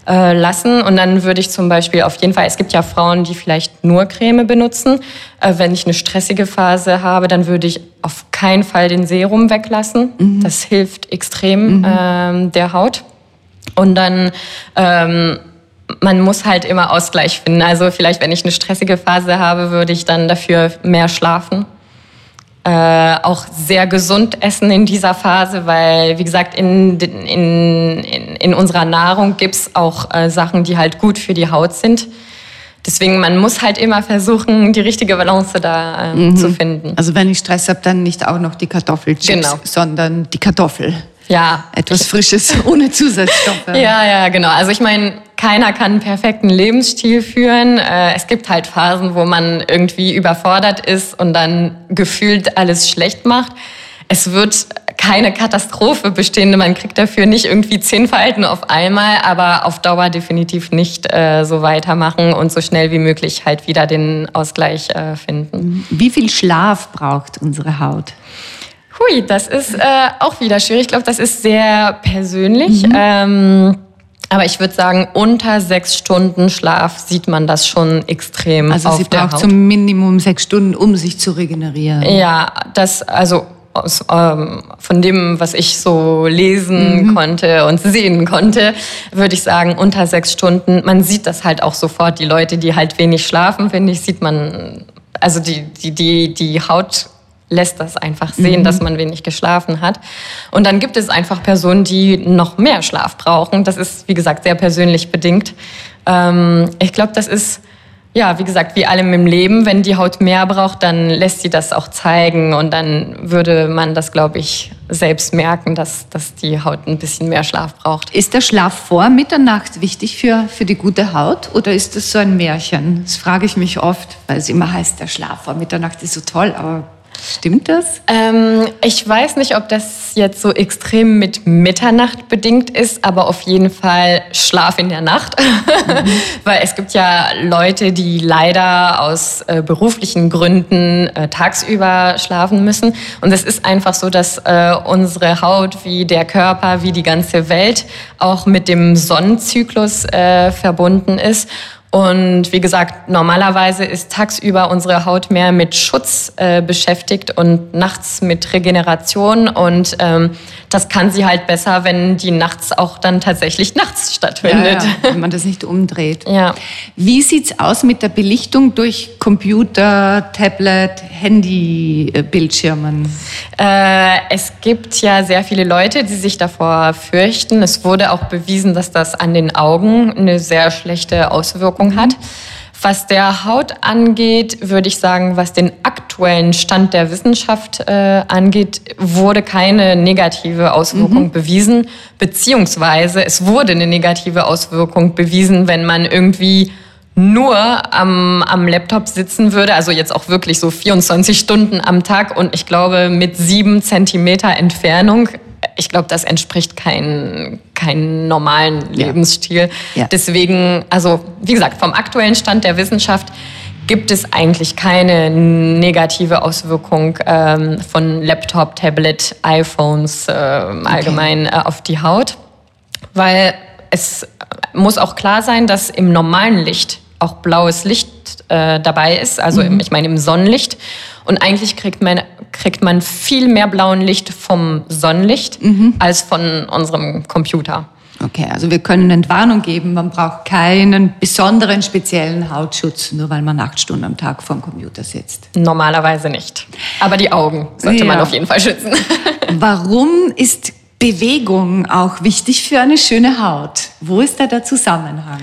äh, lassen. Und dann würde ich zum Beispiel auf jeden Fall, es gibt ja Frauen, die vielleicht nur Creme benutzen. Äh, wenn ich eine stressige Phase habe, dann würde ich auf keinen Fall den Serum weglassen. Mhm. Das hilft extrem mhm. ähm, der Haut. Und dann ähm, man muss halt immer Ausgleich finden. Also vielleicht, wenn ich eine stressige Phase habe, würde ich dann dafür mehr schlafen. Äh, auch sehr gesund essen in dieser Phase, weil, wie gesagt, in, in, in, in unserer Nahrung gibt's auch äh, Sachen, die halt gut für die Haut sind. Deswegen, man muss halt immer versuchen, die richtige Balance da äh, mhm. zu finden. Also wenn ich Stress habe, dann nicht auch noch die Kartoffelchips, genau. sondern die Kartoffel. Ja. Etwas Frisches, ohne Zusatzstoffe. ja, ja, genau. Also ich meine, keiner kann einen perfekten Lebensstil führen. Äh, es gibt halt Phasen, wo man irgendwie überfordert ist und dann gefühlt alles schlecht macht. Es wird keine Katastrophe bestehen. Man kriegt dafür nicht irgendwie zehn Verhalten auf einmal, aber auf Dauer definitiv nicht äh, so weitermachen und so schnell wie möglich halt wieder den Ausgleich äh, finden. Wie viel Schlaf braucht unsere Haut? Hui, das ist äh, auch wieder schwierig. Ich glaube, das ist sehr persönlich. Mhm. Ähm, aber ich würde sagen, unter sechs Stunden Schlaf sieht man das schon extrem. Also auf sie braucht Haut. zum Minimum sechs Stunden, um sich zu regenerieren. Ja, das also aus, ähm, von dem, was ich so lesen mhm. konnte und sehen konnte, würde ich sagen, unter sechs Stunden. Man sieht das halt auch sofort. Die Leute, die halt wenig schlafen, finde ich, sieht man, also die, die, die, die Haut lässt das einfach sehen, mhm. dass man wenig geschlafen hat. Und dann gibt es einfach Personen, die noch mehr Schlaf brauchen. Das ist, wie gesagt, sehr persönlich bedingt. Ähm, ich glaube, das ist, ja, wie gesagt, wie allem im Leben. Wenn die Haut mehr braucht, dann lässt sie das auch zeigen. Und dann würde man das, glaube ich, selbst merken, dass, dass die Haut ein bisschen mehr Schlaf braucht. Ist der Schlaf vor Mitternacht wichtig für, für die gute Haut oder ist das so ein Märchen? Das frage ich mich oft, weil es immer heißt, der Schlaf vor Mitternacht ist so toll, aber Stimmt das? Ähm, ich weiß nicht, ob das jetzt so extrem mit Mitternacht bedingt ist, aber auf jeden Fall Schlaf in der Nacht. Mhm. Weil es gibt ja Leute, die leider aus äh, beruflichen Gründen äh, tagsüber schlafen müssen. Und es ist einfach so, dass äh, unsere Haut wie der Körper, wie die ganze Welt auch mit dem Sonnenzyklus äh, verbunden ist. Und wie gesagt, normalerweise ist tagsüber unsere Haut mehr mit Schutz äh, beschäftigt und nachts mit Regeneration. Und ähm, das kann sie halt besser, wenn die nachts auch dann tatsächlich nachts stattfindet. Ja, ja, wenn man das nicht umdreht. Ja. Wie sieht's aus mit der Belichtung durch Computer, Tablet, Handy-Bildschirmen? Äh, es gibt ja sehr viele Leute, die sich davor fürchten. Es wurde auch bewiesen, dass das an den Augen eine sehr schlechte Auswirkung hat. Was der Haut angeht, würde ich sagen, was den aktuellen Stand der Wissenschaft äh, angeht, wurde keine negative Auswirkung mhm. bewiesen, beziehungsweise es wurde eine negative Auswirkung bewiesen, wenn man irgendwie nur am, am Laptop sitzen würde, also jetzt auch wirklich so 24 Stunden am Tag und ich glaube mit sieben Zentimeter Entfernung, ich glaube, das entspricht keinem kein normalen Lebensstil. Ja. Ja. Deswegen, also wie gesagt, vom aktuellen Stand der Wissenschaft gibt es eigentlich keine negative Auswirkung ähm, von Laptop, Tablet, iPhones äh, allgemein okay. äh, auf die Haut, weil es muss auch klar sein, dass im normalen Licht auch blaues Licht äh, dabei ist, also mhm. im, ich meine im Sonnenlicht. Und eigentlich kriegt man, kriegt man viel mehr blauen Licht vom Sonnenlicht mhm. als von unserem Computer. Okay, also wir können Entwarnung geben, man braucht keinen besonderen speziellen Hautschutz, nur weil man acht Stunden am Tag vor dem Computer sitzt. Normalerweise nicht. Aber die Augen sollte ja. man auf jeden Fall schützen. Warum ist Bewegung auch wichtig für eine schöne Haut? Wo ist da der Zusammenhang?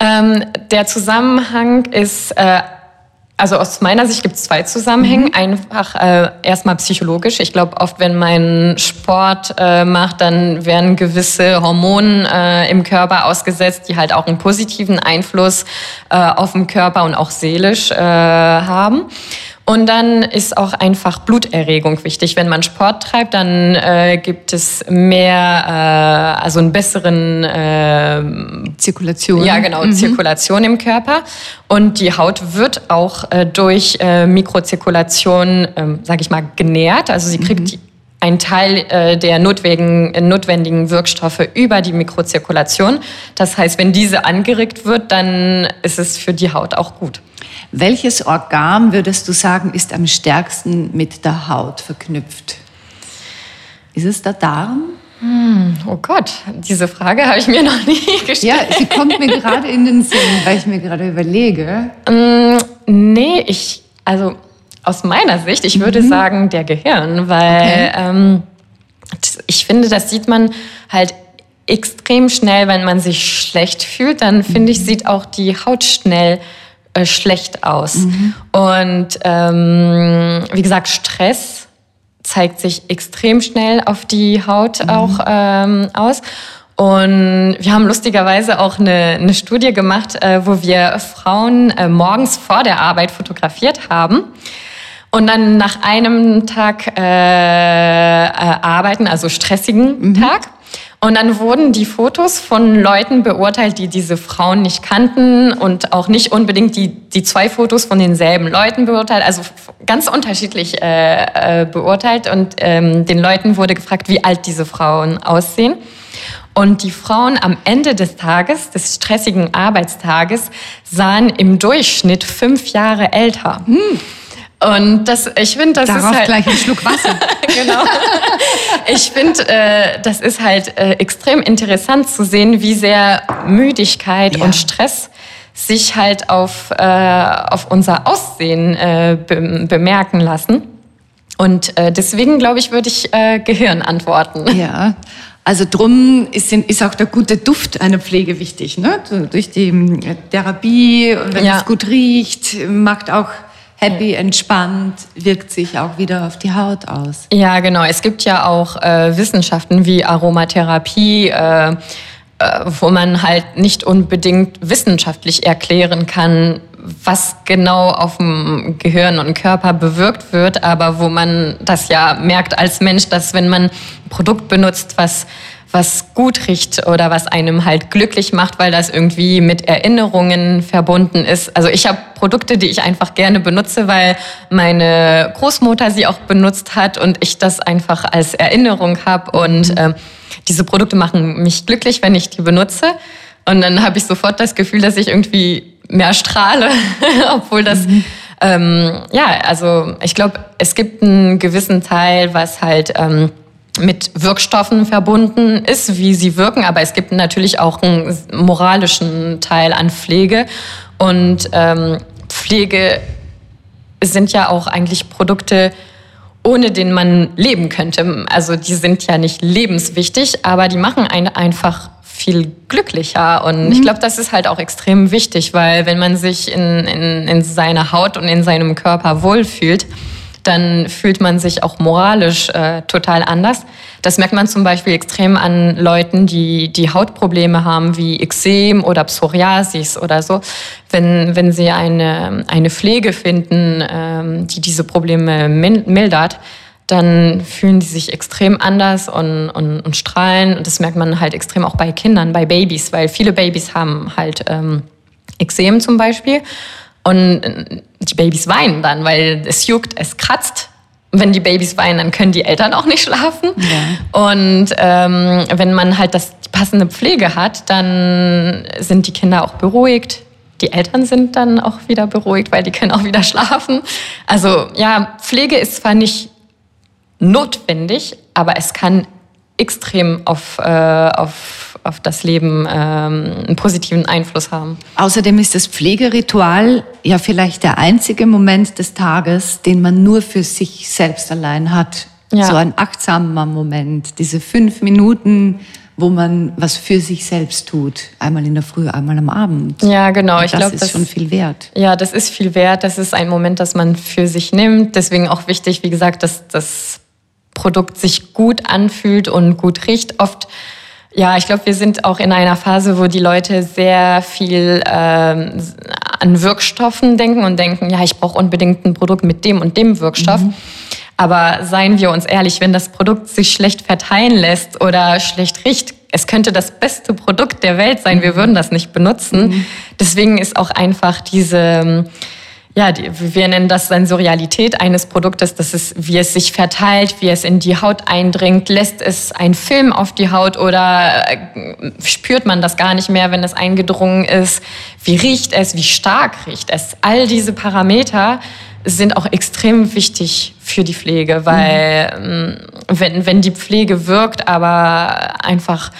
Ähm, der Zusammenhang ist, äh, also aus meiner Sicht gibt es zwei Zusammenhänge. Mhm. Einfach äh, erstmal psychologisch. Ich glaube, oft wenn man Sport äh, macht, dann werden gewisse Hormone äh, im Körper ausgesetzt, die halt auch einen positiven Einfluss äh, auf den Körper und auch seelisch äh, haben. Und dann ist auch einfach Bluterregung wichtig. Wenn man Sport treibt, dann äh, gibt es mehr, äh, also einen besseren äh, Zirkulation. Ja, genau, mhm. Zirkulation im Körper. Und die Haut wird auch äh, durch äh, Mikrozirkulation, äh, sage ich mal, genährt. Also sie kriegt mhm. einen Teil äh, der notwendigen, äh, notwendigen Wirkstoffe über die Mikrozirkulation. Das heißt, wenn diese angeregt wird, dann ist es für die Haut auch gut. Welches Organ würdest du sagen, ist am stärksten mit der Haut verknüpft? Ist es der Darm? Hm, oh Gott, diese Frage habe ich mir noch nie gestellt. Ja, sie kommt mir gerade in den Sinn, weil ich mir gerade überlege. Mm, nee, ich, also aus meiner Sicht, ich würde mhm. sagen, der Gehirn, weil okay. ähm, ich finde, das sieht man halt extrem schnell, wenn man sich schlecht fühlt, dann finde ich, mhm. sieht auch die Haut schnell äh, schlecht aus. Mhm. Und ähm, wie gesagt, Stress zeigt sich extrem schnell auf die Haut mhm. auch ähm, aus. Und wir haben lustigerweise auch eine, eine Studie gemacht, äh, wo wir Frauen äh, morgens vor der Arbeit fotografiert haben. Und dann nach einem Tag äh, äh, arbeiten, also stressigen mhm. Tag. Und dann wurden die Fotos von Leuten beurteilt, die diese Frauen nicht kannten und auch nicht unbedingt die, die zwei Fotos von denselben Leuten beurteilt, also ganz unterschiedlich äh, äh, beurteilt. Und ähm, den Leuten wurde gefragt, wie alt diese Frauen aussehen. Und die Frauen am Ende des Tages, des stressigen Arbeitstages, sahen im Durchschnitt fünf Jahre älter. Hm. Und das, ich finde, das Darauf ist halt gleich ein Schluck Wasser. genau. Ich finde, äh, das ist halt äh, extrem interessant zu sehen, wie sehr Müdigkeit ja. und Stress sich halt auf, äh, auf unser Aussehen äh, be bemerken lassen. Und äh, deswegen, glaube ich, würde ich äh, Gehirn antworten. Ja. Also drum ist, ist, auch der gute Duft einer Pflege wichtig. Ne? Durch die äh, Therapie, wenn ja. es gut riecht, macht auch happy, entspannt, wirkt sich auch wieder auf die Haut aus. Ja, genau. Es gibt ja auch äh, Wissenschaften wie Aromatherapie, äh, äh, wo man halt nicht unbedingt wissenschaftlich erklären kann, was genau auf dem Gehirn und Körper bewirkt wird, aber wo man das ja merkt als Mensch, dass wenn man ein Produkt benutzt, was was gut riecht oder was einem halt glücklich macht, weil das irgendwie mit Erinnerungen verbunden ist. Also ich habe Produkte, die ich einfach gerne benutze, weil meine Großmutter sie auch benutzt hat und ich das einfach als Erinnerung habe. Und äh, diese Produkte machen mich glücklich, wenn ich die benutze. Und dann habe ich sofort das Gefühl, dass ich irgendwie mehr strahle, obwohl das... Mhm. Ähm, ja, also ich glaube, es gibt einen gewissen Teil, was halt... Ähm, mit Wirkstoffen verbunden ist, wie sie wirken, aber es gibt natürlich auch einen moralischen Teil an Pflege. Und ähm, Pflege sind ja auch eigentlich Produkte, ohne den man leben könnte. Also die sind ja nicht lebenswichtig, aber die machen einen einfach viel glücklicher. Und mhm. ich glaube, das ist halt auch extrem wichtig, weil wenn man sich in, in, in seiner Haut und in seinem Körper wohlfühlt, dann fühlt man sich auch moralisch äh, total anders. Das merkt man zum Beispiel extrem an Leuten, die die Hautprobleme haben, wie Exem oder Psoriasis oder so. Wenn, wenn sie eine, eine Pflege finden, ähm, die diese Probleme mildert, dann fühlen die sich extrem anders und, und, und strahlen. Und das merkt man halt extrem auch bei Kindern, bei Babys, weil viele Babys haben halt ähm, Exem zum Beispiel. Und die Babys weinen dann, weil es juckt, es kratzt. Wenn die Babys weinen, dann können die Eltern auch nicht schlafen. Ja. Und ähm, wenn man halt das, die passende Pflege hat, dann sind die Kinder auch beruhigt. Die Eltern sind dann auch wieder beruhigt, weil die können auch wieder schlafen. Also ja, Pflege ist zwar nicht notwendig, aber es kann extrem auf, äh, auf, auf das Leben ähm, einen positiven Einfluss haben. Außerdem ist das Pflegeritual ja vielleicht der einzige Moment des Tages, den man nur für sich selbst allein hat. Ja. So ein achtsamer Moment, diese fünf Minuten, wo man was für sich selbst tut. Einmal in der Früh, einmal am Abend. Ja, genau. ich glaube, das ist schon viel wert. Ja, das ist viel wert. Das ist ein Moment, das man für sich nimmt. Deswegen auch wichtig, wie gesagt, dass das Produkt sich gut anfühlt und gut riecht. Oft, ja, ich glaube, wir sind auch in einer Phase, wo die Leute sehr viel ähm, an Wirkstoffen denken und denken, ja, ich brauche unbedingt ein Produkt mit dem und dem Wirkstoff. Mhm. Aber seien wir uns ehrlich, wenn das Produkt sich schlecht verteilen lässt oder schlecht riecht, es könnte das beste Produkt der Welt sein, wir würden das nicht benutzen. Mhm. Deswegen ist auch einfach diese ja, die, wir nennen das Sensorialität eines Produktes. Das ist, wie es sich verteilt, wie es in die Haut eindringt. Lässt es einen Film auf die Haut oder äh, spürt man das gar nicht mehr, wenn es eingedrungen ist? Wie riecht es? Wie stark riecht es? All diese Parameter sind auch extrem wichtig für die Pflege, weil mhm. wenn, wenn die Pflege wirkt, aber einfach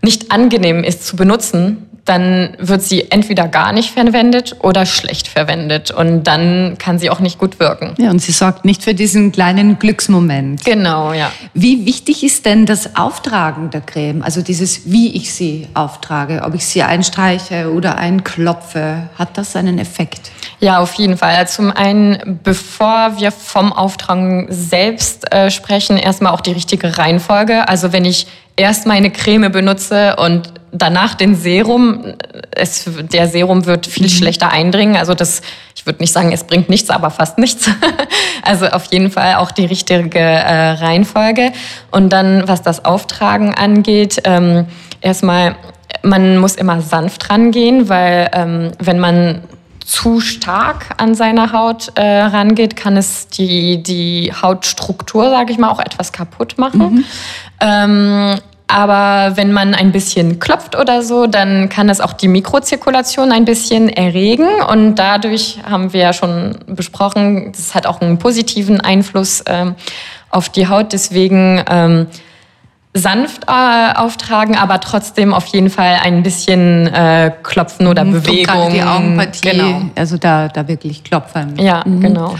nicht angenehm ist zu benutzen, dann wird sie entweder gar nicht verwendet oder schlecht verwendet. Und dann kann sie auch nicht gut wirken. Ja, und sie sorgt nicht für diesen kleinen Glücksmoment. Genau, ja. Wie wichtig ist denn das Auftragen der Creme? Also dieses, wie ich sie auftrage, ob ich sie einstreiche oder einklopfe, hat das einen Effekt? Ja, auf jeden Fall. Also zum einen, bevor wir vom Auftragen selbst äh, sprechen, erstmal auch die richtige Reihenfolge. Also wenn ich erst meine Creme benutze und danach den Serum. Es, der Serum wird viel mhm. schlechter eindringen. Also das, ich würde nicht sagen, es bringt nichts, aber fast nichts. also auf jeden Fall auch die richtige äh, Reihenfolge. Und dann, was das Auftragen angeht, ähm, erstmal, man muss immer sanft rangehen, weil ähm, wenn man zu stark an seiner Haut äh, rangeht, kann es die, die Hautstruktur, sage ich mal, auch etwas kaputt machen. Mhm. Ähm, aber wenn man ein bisschen klopft oder so, dann kann das auch die Mikrozirkulation ein bisschen erregen. Und dadurch haben wir ja schon besprochen, das hat auch einen positiven Einfluss ähm, auf die Haut. Deswegen ähm, sanft äh, auftragen, aber trotzdem auf jeden Fall ein bisschen äh, klopfen oder Bewegung. Die Augenpartie, genau. also da, da wirklich klopfen. Ja, mhm. genau.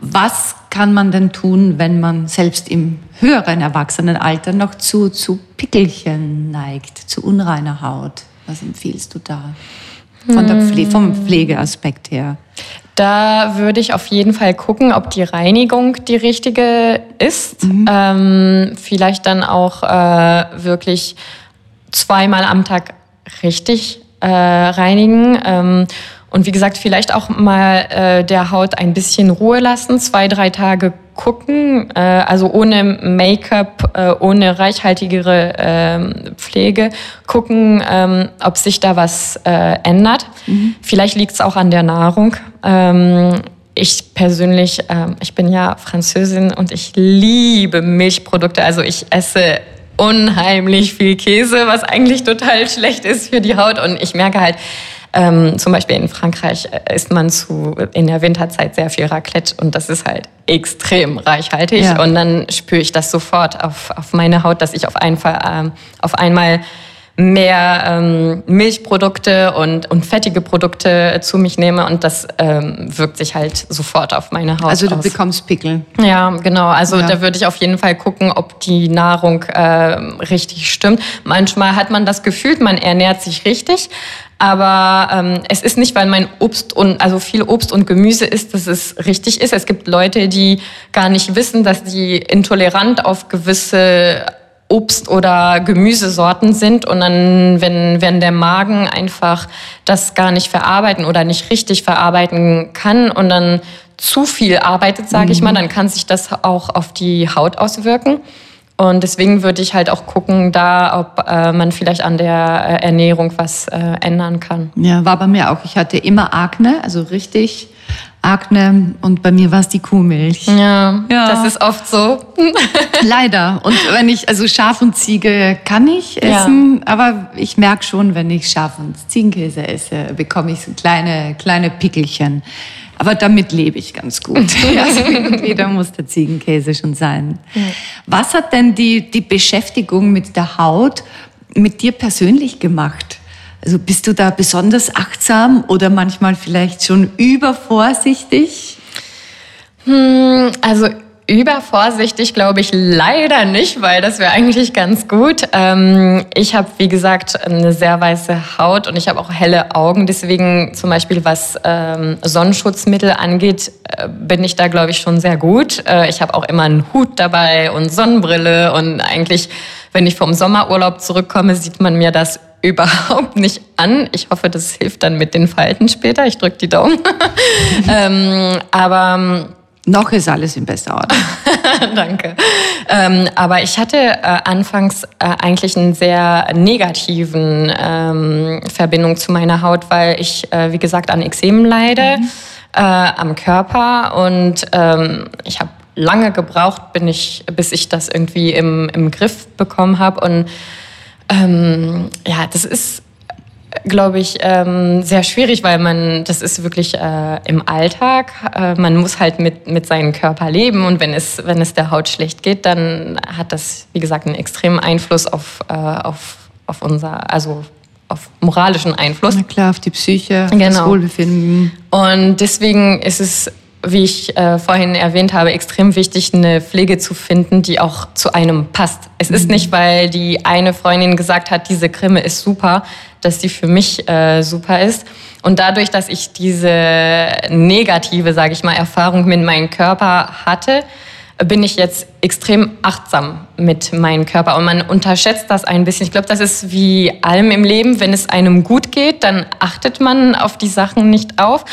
Was kann man denn tun, wenn man selbst im höheren Erwachsenenalter noch zu, zu Pickelchen neigt, zu unreiner Haut? Was empfiehlst du da? Von der Pfle vom Pflegeaspekt her. Da würde ich auf jeden Fall gucken, ob die Reinigung die richtige ist. Mhm. Ähm, vielleicht dann auch äh, wirklich zweimal am Tag richtig äh, reinigen. Ähm, und wie gesagt, vielleicht auch mal äh, der Haut ein bisschen Ruhe lassen, zwei, drei Tage gucken, äh, also ohne Make-up, äh, ohne reichhaltigere ähm, Pflege, gucken, ähm, ob sich da was äh, ändert. Mhm. Vielleicht liegt es auch an der Nahrung. Ähm, ich persönlich, ähm, ich bin ja Französin und ich liebe Milchprodukte. Also ich esse unheimlich viel Käse, was eigentlich total schlecht ist für die Haut. Und ich merke halt, ähm, zum Beispiel in Frankreich äh, isst man zu, in der Winterzeit sehr viel Raclette und das ist halt extrem reichhaltig. Ja. Und dann spüre ich das sofort auf, auf meine Haut, dass ich auf, einen Fall, ähm, auf einmal mehr ähm, Milchprodukte und, und fettige Produkte zu mich nehme und das ähm, wirkt sich halt sofort auf meine Haut Also du aus. bekommst Pickel. Ja, genau. Also ja. da würde ich auf jeden Fall gucken, ob die Nahrung äh, richtig stimmt. Manchmal hat man das Gefühl, man ernährt sich richtig, aber ähm, es ist nicht, weil mein Obst und also viel Obst und Gemüse ist, dass es richtig ist. Es gibt Leute, die gar nicht wissen, dass die intolerant auf gewisse Obst- oder Gemüsesorten sind und dann, wenn, wenn der Magen einfach das gar nicht verarbeiten oder nicht richtig verarbeiten kann und dann zu viel arbeitet, sage mhm. ich mal, dann kann sich das auch auf die Haut auswirken. Und deswegen würde ich halt auch gucken, da, ob äh, man vielleicht an der äh, Ernährung was äh, ändern kann. Ja, war bei mir auch. Ich hatte immer Akne, also richtig Akne und bei mir war es die Kuhmilch. Ja, ja, das ist oft so. Leider. Und wenn ich, also Schaf und Ziege kann ich essen, ja. aber ich merke schon, wenn ich Schaf und Ziegenkäse esse, bekomme ich so kleine, kleine Pickelchen. Aber damit lebe ich ganz gut. also irgendwie, da muss der Ziegenkäse schon sein. Ja. Was hat denn die, die Beschäftigung mit der Haut mit dir persönlich gemacht? Also bist du da besonders achtsam oder manchmal vielleicht schon übervorsichtig? Hm, also Übervorsichtig glaube ich leider nicht, weil das wäre eigentlich ganz gut. Ähm, ich habe, wie gesagt, eine sehr weiße Haut und ich habe auch helle Augen. Deswegen zum Beispiel, was ähm, Sonnenschutzmittel angeht, äh, bin ich da, glaube ich, schon sehr gut. Äh, ich habe auch immer einen Hut dabei und Sonnenbrille und eigentlich, wenn ich vom Sommerurlaub zurückkomme, sieht man mir das überhaupt nicht an. Ich hoffe, das hilft dann mit den Falten später. Ich drücke die Daumen. ähm, aber noch ist alles in bester Ordnung. Danke. Ähm, aber ich hatte äh, anfangs äh, eigentlich einen sehr negativen ähm, Verbindung zu meiner Haut, weil ich, äh, wie gesagt, an Ekzemen leide mhm. Äh, am Körper und ähm, ich habe lange gebraucht, bin ich, bis ich das irgendwie im, im Griff bekommen habe und ähm, ja, das ist glaube ich, ähm, sehr schwierig, weil man, das ist wirklich äh, im Alltag, äh, man muss halt mit, mit seinem Körper leben und wenn es, wenn es der Haut schlecht geht, dann hat das, wie gesagt, einen extremen Einfluss auf, äh, auf, auf unser, also auf moralischen Einfluss. Na klar, auf die Psyche, auf Genau. das Wohlbefinden. Und deswegen ist es, wie ich äh, vorhin erwähnt habe, extrem wichtig, eine Pflege zu finden, die auch zu einem passt. Es ist nicht, weil die eine Freundin gesagt hat, diese Creme ist super, dass die für mich äh, super ist. Und dadurch, dass ich diese negative, sage ich mal, Erfahrung mit meinem Körper hatte, bin ich jetzt extrem achtsam mit meinem Körper und man unterschätzt das ein bisschen. Ich glaube, das ist wie allem im Leben, wenn es einem gut geht, dann achtet man auf die Sachen nicht auf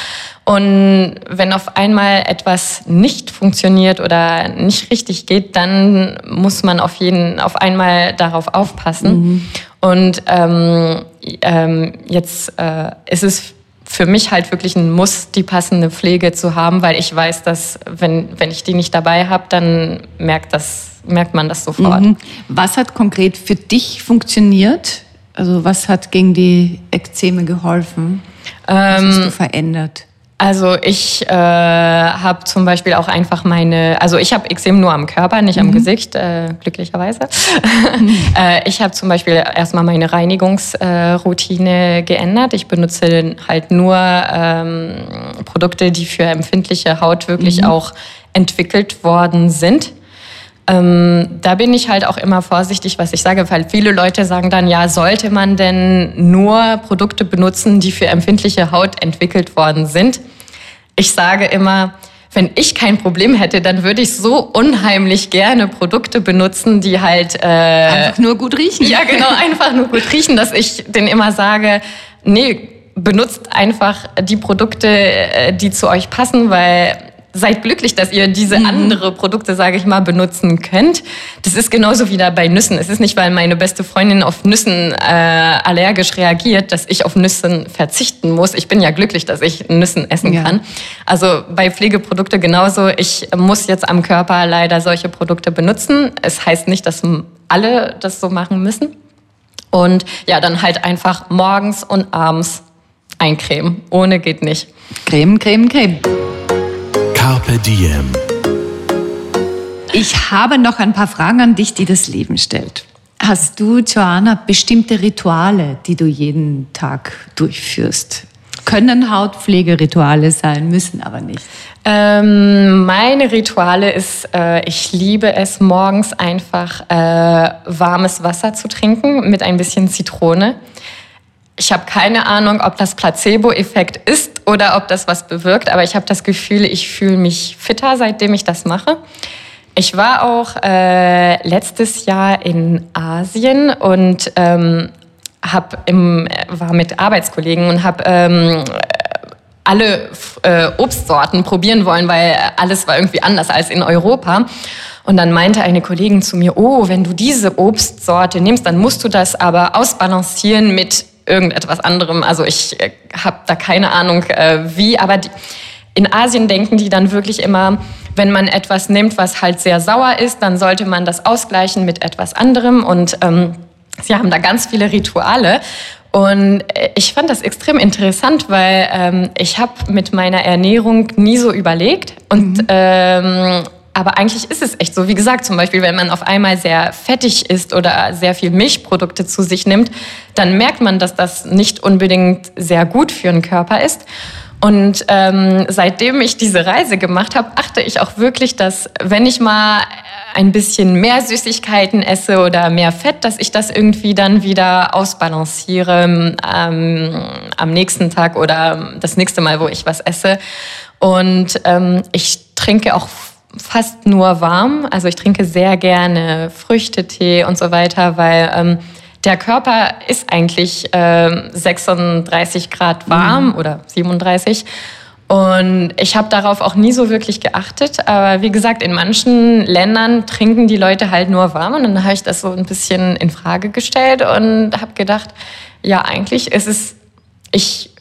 und wenn auf einmal etwas nicht funktioniert oder nicht richtig geht, dann muss man auf jeden auf einmal darauf aufpassen. Und ähm, ähm, jetzt äh, ist es für mich halt wirklich ein Muss, die passende Pflege zu haben, weil ich weiß, dass wenn, wenn ich die nicht dabei habe, dann merkt, das, merkt man das sofort. Mhm. Was hat konkret für dich funktioniert? Also was hat gegen die Ekzeme geholfen? Was Ähm, hast du verändert? Also ich äh, habe zum Beispiel auch einfach meine, also ich habe Exem nur am Körper, nicht am Gesicht, äh, glücklicherweise. äh, ich habe zum Beispiel erstmal meine Reinigungsroutine geändert. Ich benutze halt nur ähm, Produkte, die für empfindliche Haut wirklich auch entwickelt worden sind. Ähm, da bin ich halt auch immer vorsichtig, was ich sage, weil viele Leute sagen dann, ja, sollte man denn nur Produkte benutzen, die für empfindliche Haut entwickelt worden sind? Ich sage immer, wenn ich kein Problem hätte, dann würde ich so unheimlich gerne Produkte benutzen, die halt äh, Einfach nur gut riechen. ja, genau, einfach nur gut riechen, dass ich denen immer sage, nee, benutzt einfach die Produkte, äh, die zu euch passen, weil seid glücklich, dass ihr diese andere Produkte, sage ich mal, benutzen könnt. Das ist genauso wie da bei Nüssen. Es ist nicht, weil meine beste Freundin auf Nüssen äh, allergisch reagiert, dass ich auf Nüssen verzichten muss. Ich bin ja glücklich, dass ich Nüssen essen Ja. kann. Also bei Pflegeprodukte genauso. Ich muss jetzt am Körper leider solche Produkte benutzen. Es heißt nicht, dass alle das so machen müssen. Und ja, dann halt einfach morgens und abends eincremen. Ohne geht nicht. Creme, Creme, Creme. Carpe Diem. Ich habe noch ein paar Fragen an dich, die das Leben stellt. Hast du, Joanna, bestimmte Rituale, die du jeden Tag durchführst? Können Hautpflegerituale sein, müssen aber nicht. Ähm, meine Rituale ist, äh, ich liebe es morgens einfach äh, warmes Wasser zu trinken mit ein bisschen Zitrone. Ich habe keine Ahnung, ob das Placebo-Effekt ist oder ob das was bewirkt, aber ich habe das Gefühl, ich fühle mich fitter, seitdem ich das mache. Ich war auch äh, letztes Jahr in Asien und ähm, hab im, war mit Arbeitskollegen und habe ähm, alle äh, Obstsorten probieren wollen, weil alles war irgendwie anders als in Europa. Und dann meinte eine Kollegin zu mir, oh, wenn du diese Obstsorte nimmst, dann musst du das aber ausbalancieren mit irgendetwas anderem. Also ich äh, habe da keine Ahnung äh, wie, aber die, in Asien denken die dann wirklich immer, wenn man etwas nimmt, was halt sehr sauer ist, dann sollte man das ausgleichen mit etwas anderem. Und ähm, sie haben da ganz viele Rituale. Und äh, ich fand das extrem interessant, weil ähm, ich habe mit meiner Ernährung nie so überlegt. Und ähm, aber eigentlich ist es echt so. Wie gesagt, zum Beispiel, wenn man auf einmal sehr fettig ist oder sehr viel Milchprodukte zu sich nimmt, dann merkt man, dass das nicht unbedingt sehr gut für den Körper ist. Und ähm, seitdem ich diese Reise gemacht habe, achte ich auch wirklich, dass wenn ich mal ein bisschen mehr Süßigkeiten esse oder mehr Fett, dass ich das irgendwie dann wieder ausbalanciere ähm, am nächsten Tag oder das nächste Mal, wo ich was esse. Und ähm, ich trinke auch fast nur warm. Also ich trinke sehr gerne Früchtetee und so weiter, weil ähm, der Körper ist eigentlich ähm, 36 Grad warm oder 37. Und ich habe darauf auch nie so wirklich geachtet. Aber wie gesagt, in manchen Ländern trinken die Leute halt nur warm. Und dann habe ich das so ein bisschen in Frage gestellt und habe gedacht, ja, eigentlich ist es, ich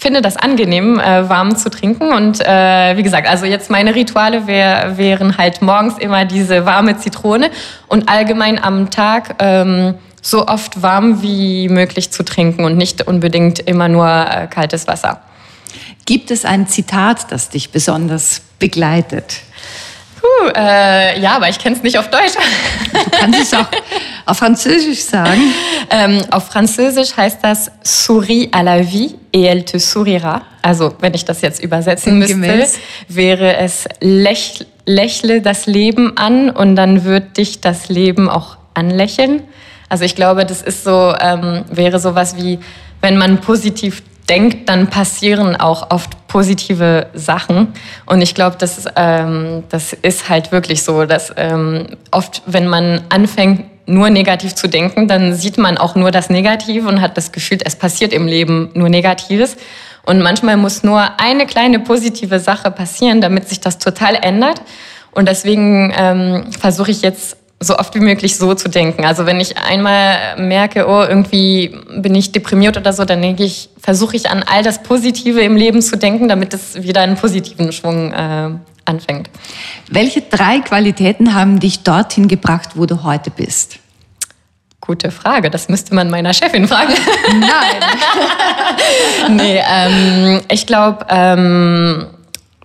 finde das angenehm, äh, warm zu trinken. Und äh, wie gesagt, also jetzt meine Rituale wär, wären halt morgens immer diese warme Zitrone und allgemein am Tag ähm, so oft warm wie möglich zu trinken und nicht unbedingt immer nur äh, kaltes Wasser. Gibt es ein Zitat, das dich besonders begleitet? Puh, äh, ja, aber ich kenne es nicht auf Deutsch. Du kannst es auch auf Französisch sagen. Ähm, auf Französisch heißt das Souris à la vie et elle te sourira. Also, wenn ich das jetzt übersetzen müsste, Gemäß. wäre es lächl lächle das Leben an und dann wird dich das Leben auch anlächeln. Also ich glaube, das ist so, ähm, wäre sowas wie, wenn man positiv denkt, dann passieren auch oft positive Sachen. Und ich glaube, das, ähm, das ist halt wirklich so, dass ähm, oft, wenn man anfängt, nur negativ zu denken, dann sieht man auch nur das Negative und hat das Gefühl, es passiert im Leben nur Negatives. Und manchmal muss nur eine kleine positive Sache passieren, damit sich das total ändert. Und deswegen ähm, versuche ich jetzt so oft wie möglich so zu denken. Also wenn ich einmal merke, oh, irgendwie bin ich deprimiert oder so, dann denke ich, versuche ich an all das Positive im Leben zu denken, damit es wieder einen positiven Schwung äh, anfängt. Welche drei Qualitäten haben dich dorthin gebracht, wo du heute bist? Gute Frage, das müsste man meiner Chefin fragen. Nein. nee, ähm, ich glaube, ähm,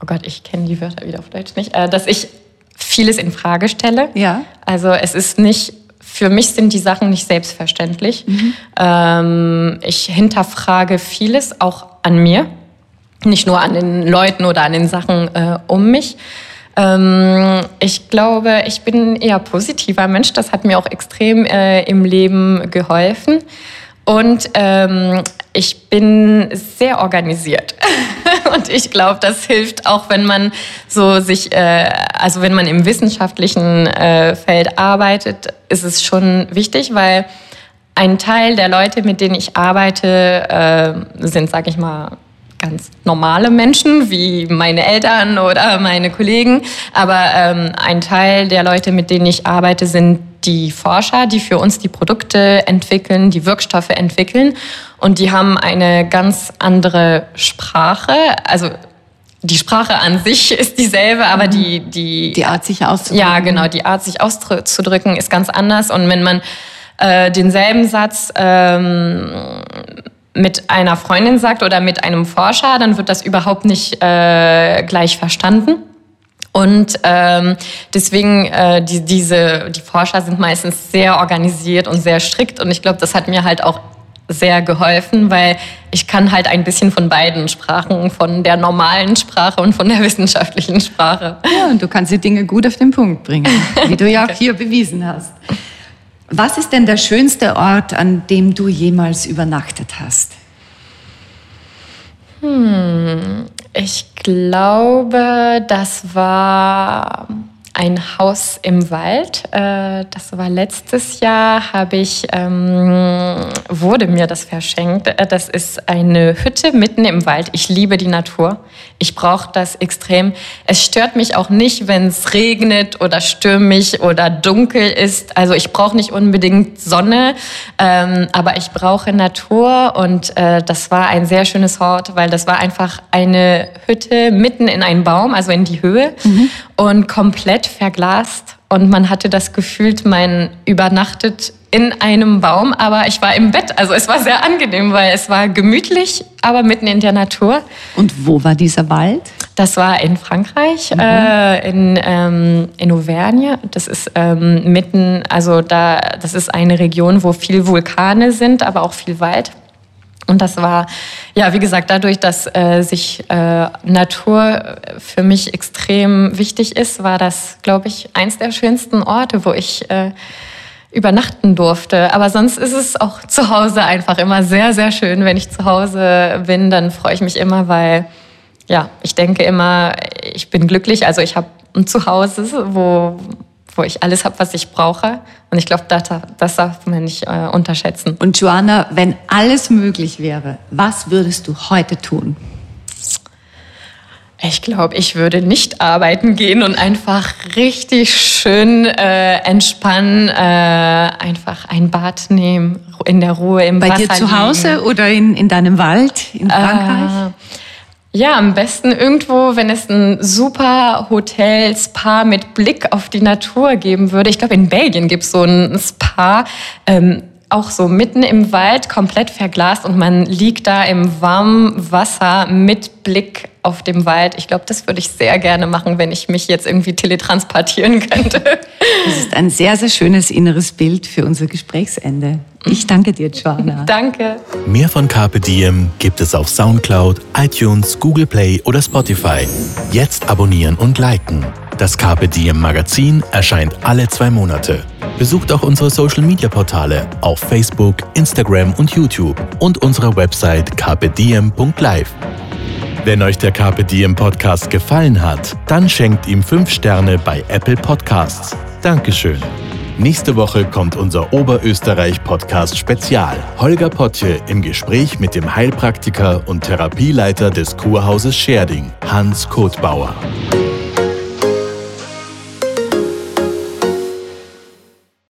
oh Gott, ich kenne die Wörter wieder auf Deutsch nicht, äh, dass ich vieles in Frage stelle. Ja. Also es ist nicht, für mich sind die Sachen nicht selbstverständlich. Mhm. Ähm, ich hinterfrage vieles auch an mir, nicht nur an den Leuten oder an den Sachen äh, um mich. Ähm, ich glaube, ich bin ein eher positiver Mensch. Das hat mir auch extrem äh, im Leben geholfen. Und ähm, ich bin sehr organisiert. und ich glaube, das hilft auch, wenn man so sich, äh, also wenn man im wissenschaftlichen äh, Feld arbeitet, ist es schon wichtig, weil ein Teil der Leute, mit denen ich arbeite, äh, sind, sag ich mal, ganz normale Menschen wie meine Eltern oder meine Kollegen. Aber ähm, ein Teil der Leute, mit denen ich arbeite, sind die Forscher, die für uns die Produkte entwickeln, die Wirkstoffe entwickeln. Und die haben eine ganz andere Sprache. Also die Sprache an sich ist dieselbe, aber die, die, Die Art, sich auszudrücken. ja, genau, die Art, sich auszudrücken, ist ganz anders. Und wenn man äh, denselben Satz ähm, mit einer Freundin sagt oder mit einem Forscher, dann wird das überhaupt nicht äh, gleich verstanden. Und ähm, deswegen, äh, die, diese, die Forscher sind meistens sehr organisiert und sehr strikt. Und ich glaube, das hat mir halt auch sehr geholfen, weil ich kann halt ein bisschen von beiden Sprachen, von der normalen Sprache und von der wissenschaftlichen Sprache. Ja, und du kannst die Dinge gut auf den Punkt bringen, wie du ja auch hier bewiesen hast. Was ist denn der schönste Ort, an dem du jemals übernachtet hast? Ich glaube, das war ein Haus im Wald. Äh, Das war letztes Jahr, habe ich, ähm, wurde mir das verschenkt. Äh, Das ist eine Hütte mitten im Wald. Ich liebe die Natur. Ich brauche das extrem. Es stört mich auch nicht, wenn es regnet oder stürmig oder dunkel ist. Also ich brauche nicht unbedingt Sonne, ähm, aber ich brauche Natur und äh, das war ein sehr schönes Ort, weil das war einfach eine Hütte mitten in einen Baum, also in die Höhe und komplett verglast. Und man hatte das Gefühl, man übernachtet in einem Baum, aber ich war im Bett. Also es war sehr angenehm, weil es war gemütlich, aber mitten in der Natur. Und wo war dieser Wald? Das war in Frankreich, äh, in, ähm, in Auvergne. Das ist ähm, mitten, also da, das ist eine Region, wo viel Vulkane sind, aber auch viel Wald. Und das war, ja, wie gesagt, dadurch, dass äh, sich äh, Natur für mich extrem wichtig ist, war das, glaube ich, eins der schönsten Orte, wo ich äh, übernachten durfte. Aber sonst ist es auch zu Hause einfach immer sehr, sehr schön. Wenn ich zu Hause bin, dann freue ich mich immer, weil ja, ich denke immer, ich bin glücklich. Also ich habe ein Zuhause, wo, wo ich alles habe, was ich brauche. Und ich glaube, das, das darf man nicht äh, unterschätzen. Und Joanna, wenn alles möglich wäre, was würdest du heute tun? Ich glaube, ich würde nicht arbeiten gehen und einfach richtig schön äh, entspannen, äh, einfach ein Bad nehmen, in der Ruhe im Bei Wasser dir zu liegen. Hause oder in, in deinem Wald in Frankreich? Ja, am besten irgendwo, wenn es ein super Hotel, Spa mit Blick auf die Natur geben würde. Ich glaube, in Belgien gibt es so ein Spa. Ähm, auch so mitten im Wald, komplett verglast und man liegt da im warmen Wasser mit Blick auf dem Wald. Ich glaube, das würde ich sehr gerne machen, wenn ich mich jetzt irgendwie teletransportieren könnte. Das ist ein sehr, sehr schönes inneres Bild für unser Gesprächsende. Ich danke dir, Joanna. Danke. Mehr von Carpe Diem gibt es auf Soundcloud, iTunes, Google Play oder Spotify. Jetzt abonnieren und liken. Das Carpe Diem Magazin erscheint alle zwei Monate. Besucht auch unsere Social Media Portale auf Facebook, Instagram und YouTube und unsere Website carpediem.live. Wenn euch der Carpe Diem Podcast gefallen hat, dann schenkt ihm 5 Sterne bei Apple Podcasts. Dankeschön. Nächste Woche kommt unser Oberösterreich-Podcast Spezial. Holger Potje im Gespräch mit dem Heilpraktiker und Therapieleiter des Kurhauses Scherding, Hans Kotbauer.